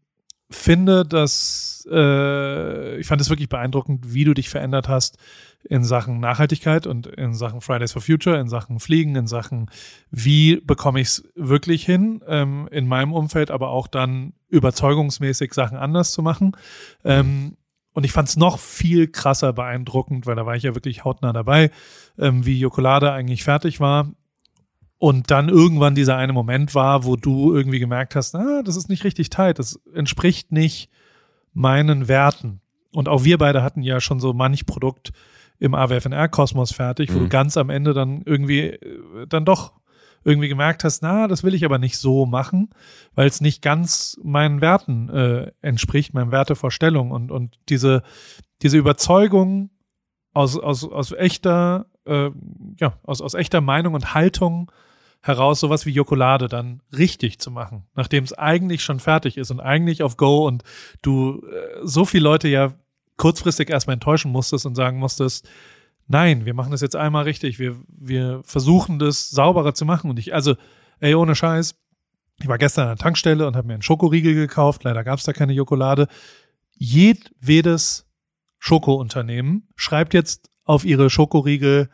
finde, dass äh, ich fand es wirklich beeindruckend, wie du dich verändert hast in Sachen Nachhaltigkeit und in Sachen Fridays for Future, in Sachen Fliegen, in Sachen, wie bekomme ich es wirklich hin, ähm, in meinem Umfeld, aber auch dann überzeugungsmäßig Sachen anders zu machen. Ähm, und ich fand es noch viel krasser beeindruckend, weil da war ich ja wirklich hautnah dabei, ähm, wie Jokolade eigentlich fertig war und dann irgendwann dieser eine Moment war, wo du irgendwie gemerkt hast, ah, das ist nicht richtig tight, das entspricht nicht meinen Werten. Und auch wir beide hatten ja schon so manch Produkt im AWFNR-Kosmos fertig, wo mhm. du ganz am Ende dann irgendwie äh, dann doch irgendwie gemerkt hast, na, das will ich aber nicht so machen, weil es nicht ganz meinen Werten äh, entspricht, meinen Wertevorstellungen. Und und diese diese Überzeugung aus aus aus echter äh, ja aus aus echter Meinung und Haltung heraus, sowas wie Jokolade dann richtig zu machen, nachdem es eigentlich schon fertig ist und eigentlich auf Go und du äh, so viele Leute ja kurzfristig erstmal enttäuschen musstest und sagen musstest, nein, wir machen das jetzt einmal richtig, wir, wir versuchen das sauberer zu machen und ich, also, ey, ohne Scheiß, ich war gestern an der Tankstelle und habe mir einen Schokoriegel gekauft, leider gab es da keine Jokolade. Jedwedes Schokounternehmen schreibt jetzt auf ihre Schokoriegel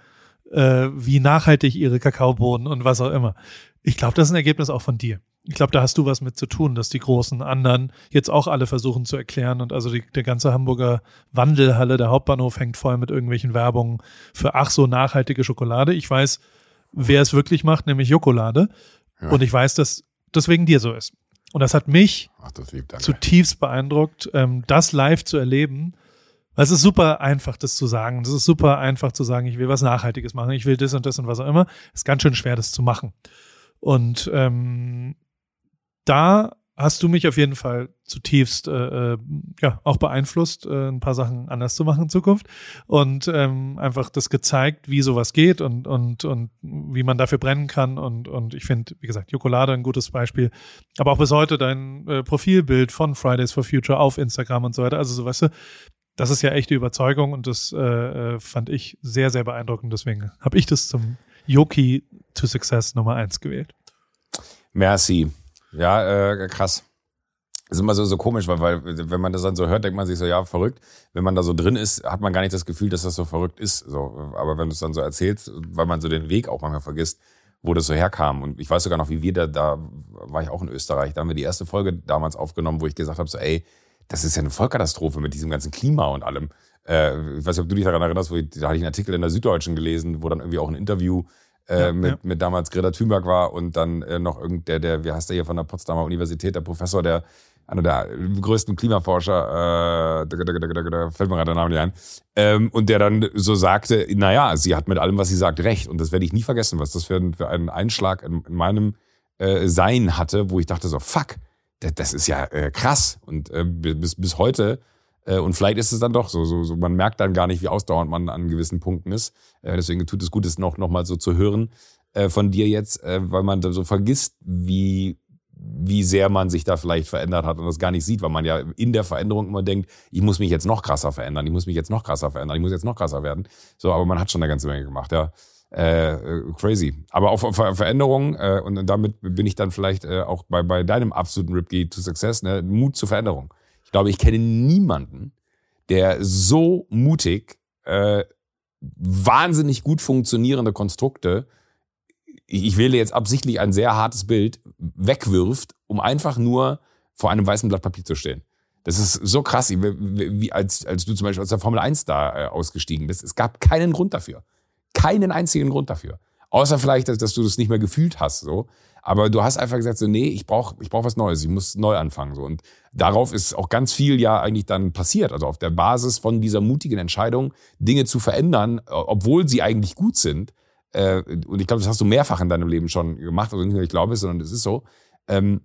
äh, wie nachhaltig ihre Kakaobohnen und was auch immer. Ich glaube, das ist ein Ergebnis auch von dir. Ich glaube, da hast du was mit zu tun, dass die großen anderen jetzt auch alle versuchen zu erklären und also die, der ganze Hamburger Wandelhalle, der Hauptbahnhof hängt voll mit irgendwelchen Werbungen für ach so nachhaltige Schokolade. Ich weiß, wer es wirklich macht, nämlich Jokolade. Ja. Und ich weiß, dass das wegen dir so ist. Und das hat mich ach, das zutiefst beeindruckt, ähm, das live zu erleben es ist super einfach, das zu sagen. Es ist super einfach zu sagen, ich will was Nachhaltiges machen, ich will das und das und was auch immer. Es ist ganz schön schwer, das zu machen. Und ähm, da hast du mich auf jeden Fall zutiefst äh, äh, ja auch beeinflusst, äh, ein paar Sachen anders zu machen in Zukunft und ähm, einfach das gezeigt, wie sowas geht und und und wie man dafür brennen kann und und ich finde, wie gesagt, Jokolade ein gutes Beispiel, aber auch bis heute dein äh, Profilbild von Fridays for Future auf Instagram und so weiter. Also so weißt du, das ist ja echte Überzeugung und das äh, äh fand ich sehr, sehr beeindruckend. Deswegen habe ich das zum Yoki to Success Nummer eins gewählt. Merci. Ja, äh, krass. Das ist immer so, so komisch, weil, weil wenn man das dann so hört, denkt man sich so, ja, verrückt. Wenn man da so drin ist, hat man gar nicht das Gefühl, dass das so verrückt ist. So, aber wenn du es dann so erzählst, weil man so den Weg auch manchmal vergisst, wo das so herkam. Und ich weiß sogar noch, wie wir da, da war ich auch in Österreich, da haben wir die erste Folge damals aufgenommen, wo ich gesagt habe, so, ey, das ist ja eine Vollkatastrophe mit diesem ganzen Klima und allem. Äh, ich weiß nicht, ob du dich daran erinnerst, wo ich, da hatte ich einen Artikel in der Süddeutschen gelesen, wo dann irgendwie auch ein Interview äh, ja, mit, ja. mit damals Greta Thunberg war und dann äh, noch irgendein, der, wie heißt der hier von der Potsdamer Universität, der Professor, der einer der größten Klimaforscher, äh, da, da, da, da, fällt mir gerade der Name nicht ein, ähm, und der dann so sagte, naja, sie hat mit allem, was sie sagt, recht. Und das werde ich nie vergessen, was das für, ein, für einen Einschlag in, in meinem äh, Sein hatte, wo ich dachte so, fuck, das, das ist ja äh, krass. Und äh, bis, bis heute und vielleicht ist es dann doch so, so, so, man merkt dann gar nicht, wie ausdauernd man an gewissen Punkten ist. Äh, deswegen tut es gut, es noch, noch mal so zu hören äh, von dir jetzt, weil man dann so vergisst, wie, wie sehr man sich da vielleicht verändert hat und das gar nicht sieht, weil man ja in der Veränderung immer denkt, ich muss mich jetzt noch krasser verändern, ich muss mich jetzt noch krasser verändern, ich muss jetzt noch krasser werden. So, aber man hat schon eine ganze Menge gemacht, ja. Äh, crazy. Aber auf, auf Veränderung, äh, und damit bin ich dann vielleicht äh, auch bei, bei deinem absoluten Ripkey to Success, ne, Mut zur Veränderung. Ich glaube, ich kenne niemanden, der so mutig äh, wahnsinnig gut funktionierende Konstrukte, ich, wähle jetzt absichtlich ein sehr hartes Bild, wegwirft, um einfach nur vor einem weißen Blatt Papier zu stehen. Das ist so krass, wie, wie als, als du zum Beispiel aus der Formel 1 da äh, ausgestiegen bist. Es gab keinen Grund dafür. Keinen einzigen Grund dafür. Außer vielleicht, dass, dass du das nicht mehr gefühlt hast. So. Aber du hast einfach gesagt, so, nee, ich brauche ich brauch was Neues, ich muss neu anfangen. So. Und darauf ist auch ganz viel ja eigentlich dann passiert. Also auf der Basis von dieser mutigen Entscheidung, Dinge zu verändern, obwohl sie eigentlich gut sind. Äh, und ich glaube, das hast du mehrfach in deinem Leben schon gemacht. Also nicht nur ich glaube es, sondern es ist so. Ähm,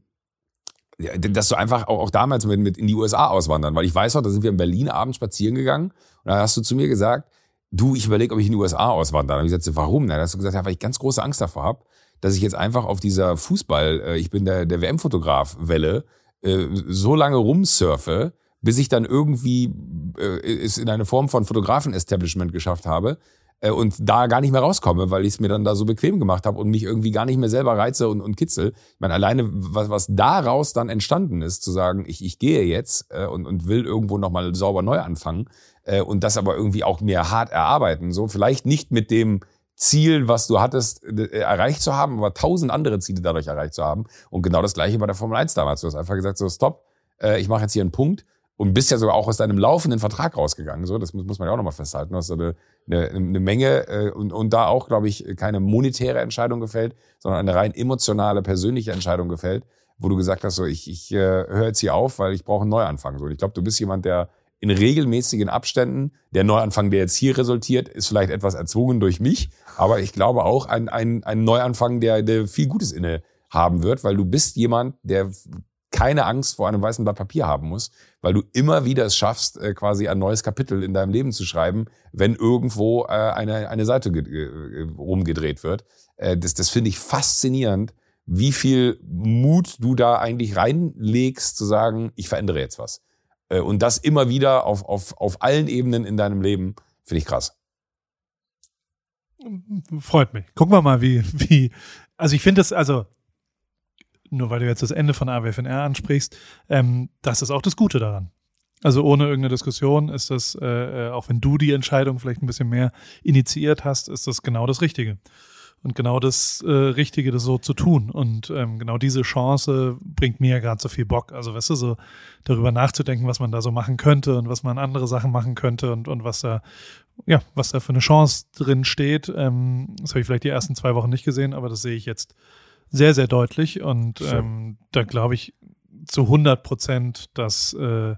dass du einfach auch, auch damals mit, mit in die USA auswandern, weil ich weiß noch, da sind wir in Berlin abends spazieren gegangen und da hast du zu mir gesagt, du, ich überlege, ob ich in die USA auswandere. Und ich sagte, warum? Da hast du gesagt, ja, weil ich ganz große Angst davor habe, dass ich jetzt einfach auf dieser Fußball, äh, ich bin der, der WM-Fotograf-Welle, äh, so lange rumsurfe, bis ich dann irgendwie äh, es in eine Form von Fotografen-Establishment geschafft habe äh, und da gar nicht mehr rauskomme, weil ich es mir dann da so bequem gemacht habe und mich irgendwie gar nicht mehr selber reize und, und kitzel. Ich meine, alleine, was, was daraus dann entstanden ist, zu sagen, ich, ich gehe jetzt äh, und, und will irgendwo nochmal sauber neu anfangen äh, und das aber irgendwie auch mir hart erarbeiten. So, vielleicht nicht mit dem Ziel, was du hattest, äh, erreicht zu haben, aber tausend andere Ziele dadurch erreicht zu haben. Und genau das gleiche bei der Formel 1 damals. Du hast einfach gesagt, so stopp, äh, ich mache jetzt hier einen Punkt und bist ja sogar auch aus deinem laufenden Vertrag rausgegangen. So, das muss, muss man ja auch nochmal festhalten. Du hast eine, eine, eine Menge äh, und, und da auch, glaube ich, keine monetäre Entscheidung gefällt, sondern eine rein emotionale, persönliche Entscheidung gefällt, wo du gesagt hast, so ich, ich äh, höre jetzt hier auf, weil ich brauche einen Neuanfang. So, und ich glaube, du bist jemand, der in regelmäßigen Abständen. Der Neuanfang, der jetzt hier resultiert, ist vielleicht etwas erzwungen durch mich, aber ich glaube auch ein, ein, ein Neuanfang, der, der viel Gutes inne haben wird, weil du bist jemand, der keine Angst vor einem weißen Blatt Papier haben muss, weil du immer wieder es schaffst, äh, quasi ein neues Kapitel in deinem Leben zu schreiben, wenn irgendwo äh, eine, eine Seite rumgedreht wird. Äh, das das finde ich faszinierend, wie viel Mut du da eigentlich reinlegst, zu sagen, ich verändere jetzt was. Äh, und das immer wieder auf, auf, auf allen Ebenen in deinem Leben, finde ich krass. Freut mich. Gucken wir mal, wie, wie, also ich finde es, also, nur weil du jetzt das Ende von AWFNR ansprichst, ähm, das ist auch das Gute daran. Also ohne irgendeine Diskussion ist das, äh, äh, auch wenn du die Entscheidung vielleicht ein bisschen mehr initiiert hast, ist das genau das Richtige und genau das äh, Richtige, das so zu tun. Und ähm, genau diese Chance bringt mir ja gerade so viel Bock. Also, weißt du, so darüber nachzudenken, was man da so machen könnte und was man andere Sachen machen könnte und, und was da, ja, was da für eine Chance drin steht. Ähm, das habe ich vielleicht die ersten zwei Wochen nicht gesehen, aber das sehe ich jetzt sehr, sehr deutlich. Und ähm, da glaube ich zu 100 Prozent, dass, äh,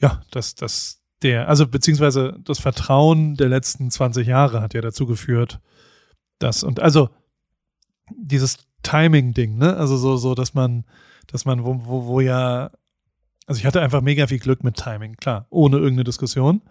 ja, dass, dass der, also beziehungsweise das Vertrauen der letzten 20 Jahre hat ja dazu geführt, das und also dieses Timing-Ding, ne? Also so, so, dass man, dass man, wo, wo, wo ja, also ich hatte einfach mega viel Glück mit Timing, klar, ohne irgendeine Diskussion.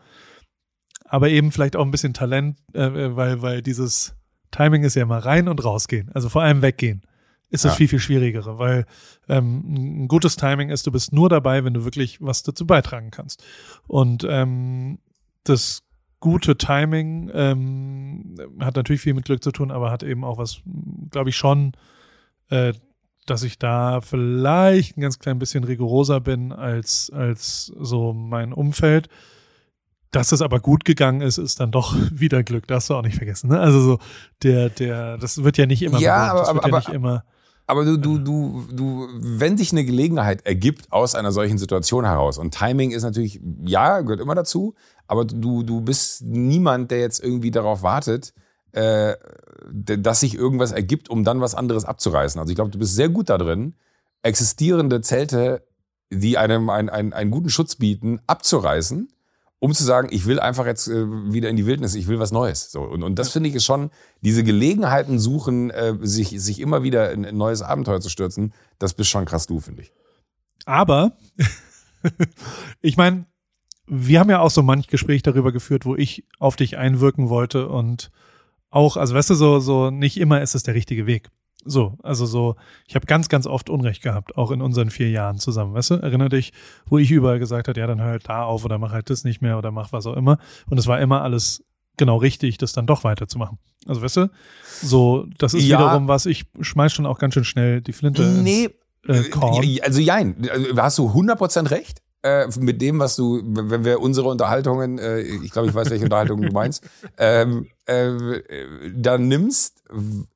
Aber eben vielleicht auch ein bisschen Talent, äh, weil, weil dieses Timing ist ja immer rein und rausgehen, also vor allem weggehen. ist das Ja. viel, viel schwierigere, weil ähm, ein gutes Timing ist, du bist nur dabei, wenn du wirklich was dazu beitragen kannst. Und ähm, das gute Timing ähm, hat natürlich viel mit Glück zu tun, aber hat eben auch was, glaube ich, schon, äh, dass ich da vielleicht ein ganz klein bisschen rigoroser bin als, als so mein Umfeld. Dass es aber gut gegangen ist, ist dann doch wieder Glück. Das hast du auch nicht vergessen. Ne? Also so der, der, das wird ja nicht immer Ja, aber- wird ja aber- nicht immer. Aber du, du, du, du, wenn sich eine Gelegenheit ergibt aus einer solchen Situation heraus, und Timing ist natürlich, ja, gehört immer dazu, aber du, du bist niemand, der jetzt irgendwie darauf wartet, äh, dass sich irgendwas ergibt, um dann was anderes abzureißen. Also ich glaube, du bist sehr gut da drin, existierende Zelte, die einem einen, einen, einen guten Schutz bieten, abzureißen, um zu sagen, ich will einfach jetzt äh, wieder in die Wildnis, ich will was Neues. So und, und das finde ich ist schon diese Gelegenheiten suchen, äh, sich sich immer wieder in ein neues Abenteuer zu stürzen. Das bist schon krass du, finde ich. Aber ich meine, wir haben ja auch so manch Gespräch darüber geführt, wo ich auf dich einwirken wollte und auch, also weißt du, so, so nicht immer ist es der richtige Weg. So, also so, ich habe ganz, ganz oft Unrecht gehabt, auch in unseren vier Jahren zusammen, weißt du? Erinner dich, wo ich überall gesagt habe, ja, dann hör halt da auf oder mach halt das nicht mehr oder mach was auch immer. Und es war immer alles genau richtig, das dann doch weiterzumachen. Also weißt du, so, das ist Ja. wiederum was, ich schmeiß schon auch ganz schön schnell die Flinte Nee, ins äh, Korn. Also jein, also, hast du 100% recht. Äh, mit dem, was du, wenn wir unsere Unterhaltungen, äh, ich glaube, ich weiß, welche Unterhaltungen du meinst, ähm, äh, dann nimmst,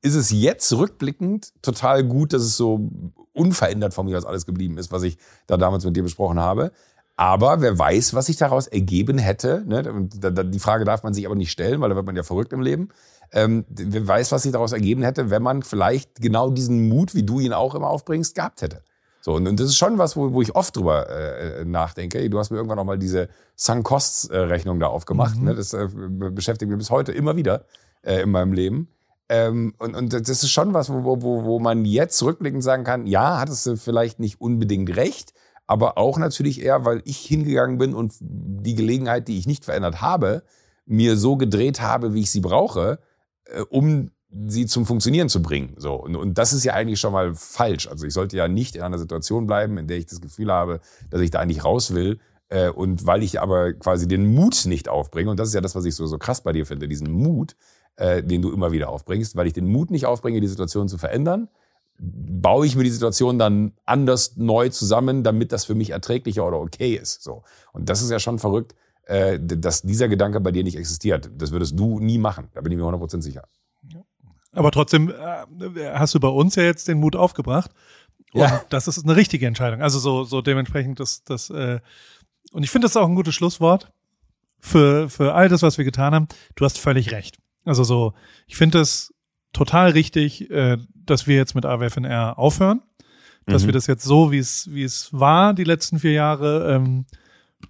ist es jetzt rückblickend total gut, dass es so unverändert von mir aus alles geblieben ist, was ich da damals mit dir besprochen habe. Aber wer weiß, was sich daraus ergeben hätte. Ne? Da- da- Die Frage darf man sich aber nicht stellen, weil da wird man ja verrückt im Leben. Ähm, wer weiß, was sich daraus ergeben hätte, wenn man vielleicht genau diesen Mut, wie du ihn auch immer aufbringst, gehabt hätte. So, und, und das ist schon was, wo, wo ich oft drüber äh, nachdenke. Ey, Du hast mir irgendwann noch mal diese Sunk-Costs-Rechnung da aufgemacht. Mhm. Ne? Das äh, beschäftigt mich bis heute immer wieder äh, in meinem Leben. Ähm, und, und das ist schon was, wo, wo, wo man jetzt rückblickend sagen kann, ja, hattest du vielleicht nicht unbedingt recht, aber auch natürlich eher, weil ich hingegangen bin und die Gelegenheit, die ich nicht verändert habe, mir so gedreht habe, wie ich sie brauche, äh, um sie zum Funktionieren zu bringen. So und, und das ist ja eigentlich schon mal falsch. Also ich sollte ja nicht in einer Situation bleiben, in der ich das Gefühl habe, dass ich da eigentlich raus will. Äh, und weil ich aber quasi den Mut nicht aufbringe, und das ist ja das, was ich so, so krass bei dir finde, diesen Mut, äh, den du immer wieder aufbringst, weil ich den Mut nicht aufbringe, die Situation zu verändern, baue ich mir die Situation dann anders neu zusammen, damit das für mich erträglicher oder okay ist. So. Und das ist ja schon verrückt, äh, dass dieser Gedanke bei dir nicht existiert. Das würdest du nie machen. Da bin ich mir 100% sicher. Aber trotzdem äh, hast du bei uns ja jetzt den Mut aufgebracht. Und Ja. das ist eine richtige Entscheidung. Also so, so dementsprechend das, das, äh, und ich finde das auch ein gutes Schlusswort für, für all das, was wir getan haben. Du hast völlig recht. Also so, ich finde es total richtig, äh, dass wir jetzt mit AWFNR aufhören. Dass Mhm. wir das jetzt so, wie es, wie es war, die letzten vier Jahre, ähm,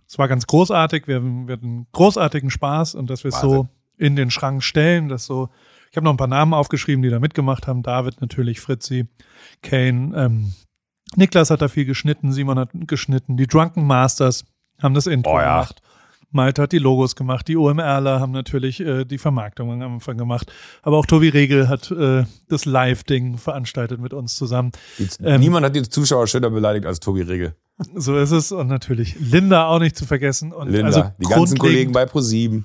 es war ganz großartig, wir, hatten- wir hatten großartigen Spaß und dass wir es so in den Schrank stellen, dass so, ich habe noch ein paar Namen aufgeschrieben, die da mitgemacht haben. David natürlich, Fritzi, Kane, ähm, Niklas hat da viel geschnitten, Simon hat geschnitten, die Drunken Masters haben das Intro Oh ja. gemacht. Malte hat die Logos gemacht, die OMRler haben natürlich äh, die Vermarktung am Anfang gemacht, aber auch Tobi Regel hat äh, das Live-Ding veranstaltet mit uns zusammen. Ähm, niemand hat die Zuschauer schöner beleidigt als Tobi Regel. So ist es und natürlich Linda auch nicht zu vergessen und Linda, also die ganzen Kollegen bei ProSieben.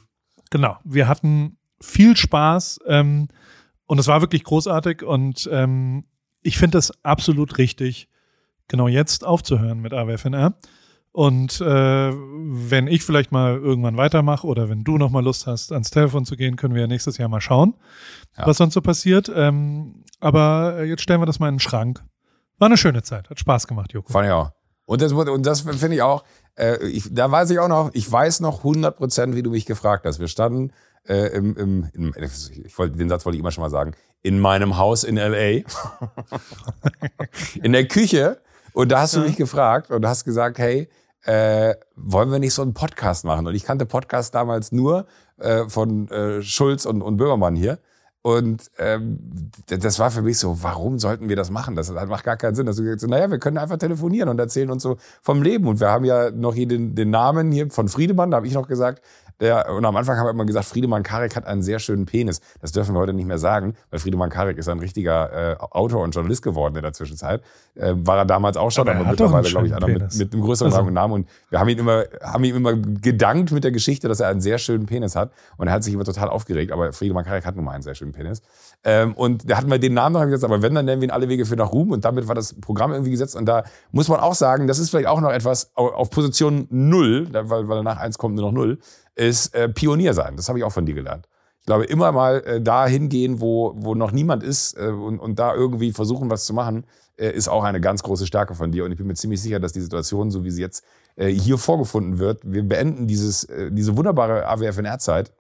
Genau, wir hatten viel Spaß ähm, und es war wirklich großartig und ähm, ich finde es absolut richtig, genau jetzt aufzuhören mit AWFNR. Und äh, wenn ich vielleicht mal irgendwann weitermache oder wenn du noch mal Lust hast, ans Telefon zu gehen, können wir ja nächstes Jahr mal schauen, Ja. was sonst so passiert. Ähm, aber äh, jetzt stellen wir das mal in den Schrank. War eine schöne Zeit, hat Spaß gemacht, Joko. Fand ich auch. Und das, und das finde ich auch, äh, ich, da weiß ich auch noch, ich weiß noch 100 Prozent, wie du mich gefragt hast. Wir standen äh, im, im, im, ich wollte, den Satz wollte ich immer schon mal sagen, in meinem Haus in L.A. in der Küche. Und da hast du mich gefragt und hast gesagt, hey, äh, wollen wir nicht so einen Podcast machen? Und ich kannte Podcast damals nur äh, von äh, Schulz und, und Böhmermann hier. Und ähm, das war für mich so, warum sollten wir das machen? Das macht gar keinen Sinn. Dass du gesagt hast, naja, wir können einfach telefonieren und erzählen uns so vom Leben. Und wir haben ja noch hier den, den Namen hier von Friedemann, da habe ich noch gesagt, der, und am Anfang haben wir immer gesagt, Friedemann Karik hat einen sehr schönen Penis. Das dürfen wir heute nicht mehr sagen, weil Friedemann Karik ist ein richtiger äh, Autor und Journalist geworden in der Zwischenzeit. Äh, war er damals auch schon, aber, aber mittlerweile, glaube ich, einer mit, mit einem größeren also. Namen. Und wir haben ihn immer, haben ihm immer gedankt mit der Geschichte, dass er einen sehr schönen Penis hat. Und er hat sich immer total aufgeregt, aber Friedemann Karik hat nun mal einen sehr schönen Penis. Ähm, und da hatten wir den Namen noch gesetzt, aber wenn, dann nennen wir ihn alle Wege für nach Ruhm. Und damit war das Programm irgendwie gesetzt. Und da muss man auch sagen, das ist vielleicht auch noch etwas auf Position null, weil, weil danach eins kommt nur noch null ist äh, Pionier sein. Das habe ich auch von dir gelernt. Ich glaube, immer mal äh, da hingehen, wo, wo noch niemand ist äh, und, und da irgendwie versuchen, was zu machen, äh, ist auch eine ganz große Stärke von dir. Und ich bin mir ziemlich sicher, dass die Situation, so wie sie jetzt äh, hier vorgefunden wird, wir beenden dieses, äh, diese wunderbare AWFNR-Zeit.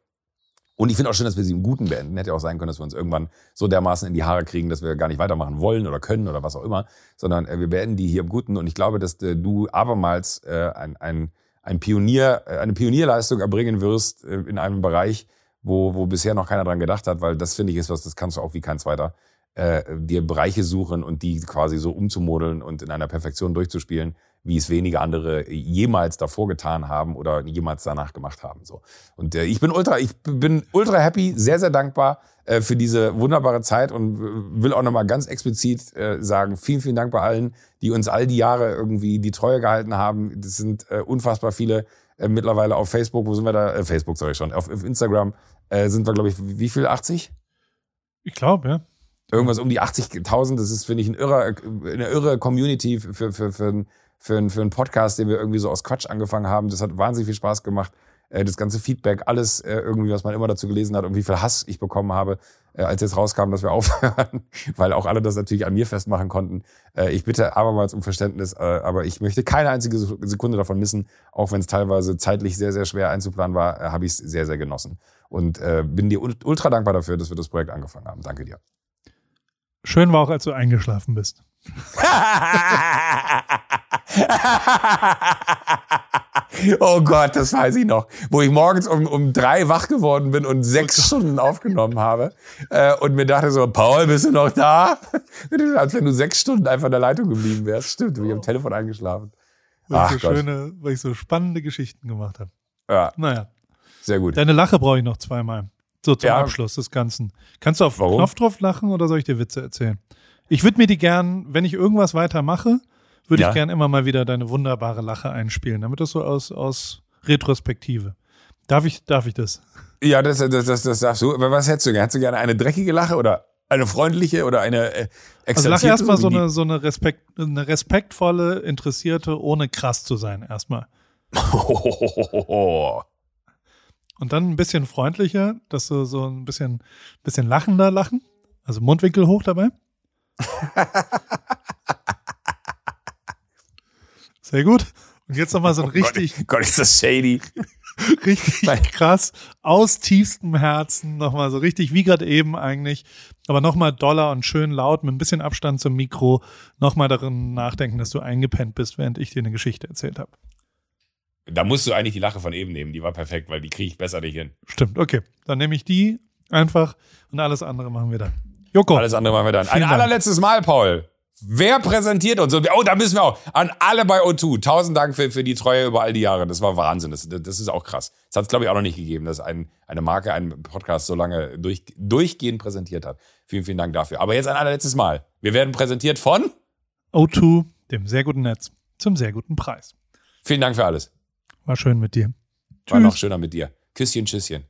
Und ich finde auch schön, dass wir sie im Guten beenden. Hätte auch sein können, dass wir uns irgendwann so dermaßen in die Haare kriegen, dass wir gar nicht weitermachen wollen oder können oder was auch immer, sondern äh, wir beenden die hier im Guten. Und ich glaube, dass äh, du abermals äh, ein, ein ein Pionier, äh, eine Pionierleistung erbringen wirst äh, in einem Bereich, wo, wo bisher noch keiner dran gedacht hat, weil das finde ich ist was, das kannst du auch wie kein zweiter, äh, dir Bereiche suchen und die quasi so umzumodeln und in einer Perfektion durchzuspielen, wie es wenige andere jemals davor getan haben oder jemals danach gemacht haben. So. Und äh, ich bin ultra, ich bin ultra happy, sehr, sehr dankbar äh, für diese wunderbare Zeit und will auch nochmal ganz explizit äh, sagen, vielen, vielen Dank bei allen, die uns all die Jahre irgendwie die Treue gehalten haben. Das sind äh, unfassbar viele äh, mittlerweile auf Facebook, wo sind wir da? Äh, Facebook, ich schon. Auf, auf Instagram äh, sind wir, glaube ich, wie viel? 80? Ich glaube, ja. Irgendwas um die 80.000. Das ist, finde ich, ein irrer, eine irre Community für, für, für, für, für, für einen Podcast, den wir irgendwie so aus Quatsch angefangen haben. Das hat wahnsinnig viel Spaß gemacht. Äh, das ganze Feedback, alles äh, irgendwie, was man immer dazu gelesen hat und wie viel Hass ich bekommen habe, äh, als jetzt rauskam, dass wir aufhören, weil auch alle das natürlich an mir festmachen konnten. Ich bitte abermals um Verständnis, aber ich möchte keine einzige Sekunde davon missen, auch wenn es teilweise zeitlich sehr, sehr schwer einzuplanen war, habe ich es sehr, sehr genossen. Und bin dir ultra dankbar dafür, dass wir das Projekt angefangen haben. Danke dir. Schön war auch, als du eingeschlafen bist. oh Gott, das weiß ich noch. Wo ich morgens um, um drei wach geworden bin und sechs Stunden aufgenommen habe äh, und mir dachte so, Paul, bist du noch da? Als wenn du sechs Stunden einfach in der Leitung geblieben wärst. Stimmt, du bist am Telefon eingeschlafen. Weil Ach ich so schöne, weil ich so spannende Geschichten gemacht habe. Ja. Naja. Sehr gut. Deine Lache brauche ich noch zweimal. So zum ja. Abschluss des Ganzen. Kannst du auf Warum? Knopf drauf lachen oder soll ich dir Witze erzählen? Ich würde mir die gern, wenn ich irgendwas weitermache, würde ja. ich gern immer mal wieder deine wunderbare Lache einspielen, damit das so aus, aus Retrospektive. Darf ich, darf ich das? Ja, das, das, das, das darfst du. Aber was hättest du gerne? Hättest du gerne eine dreckige Lache oder eine freundliche oder eine äh, Also lach erstmal so eine, so eine, Respekt, eine respektvolle, interessierte, ohne krass zu sein, erstmal. Und dann ein bisschen freundlicher, dass du so ein bisschen, bisschen lachender lachen. Also Mundwinkel hoch dabei. Sehr gut. Und jetzt nochmal so ein richtig. Oh Gott, Gott, ist das shady. richtig krass, aus tiefstem Herzen, nochmal so richtig wie gerade eben eigentlich, aber nochmal doller und schön laut, mit ein bisschen Abstand zum Mikro, nochmal darin nachdenken, dass du eingepennt bist, während ich dir eine Geschichte erzählt habe. Da musst du eigentlich die Lache von eben nehmen, die war perfekt, weil die kriege ich besser nicht hin. Stimmt, okay. Dann nehme ich die einfach und alles andere machen wir dann. Joko. Alles andere machen wir dann. Ein allerletztes Mal, Paul. Wer präsentiert uns? Oh, da müssen wir auch. An alle bei O2. Tausend Dank für, für die Treue über all die Jahre. Das war Wahnsinn. Das, das ist auch krass. Das hat es, glaube ich, auch noch nicht gegeben, dass ein, eine Marke einen Podcast so lange durch, durchgehend präsentiert hat. Vielen, vielen Dank dafür. Aber jetzt ein allerletztes Mal. Wir werden präsentiert von O2, dem sehr guten Netz, zum sehr guten Preis. Vielen Dank für alles. War schön mit dir. War Tschüss. noch schöner mit dir. Küsschen, Tschüsschen.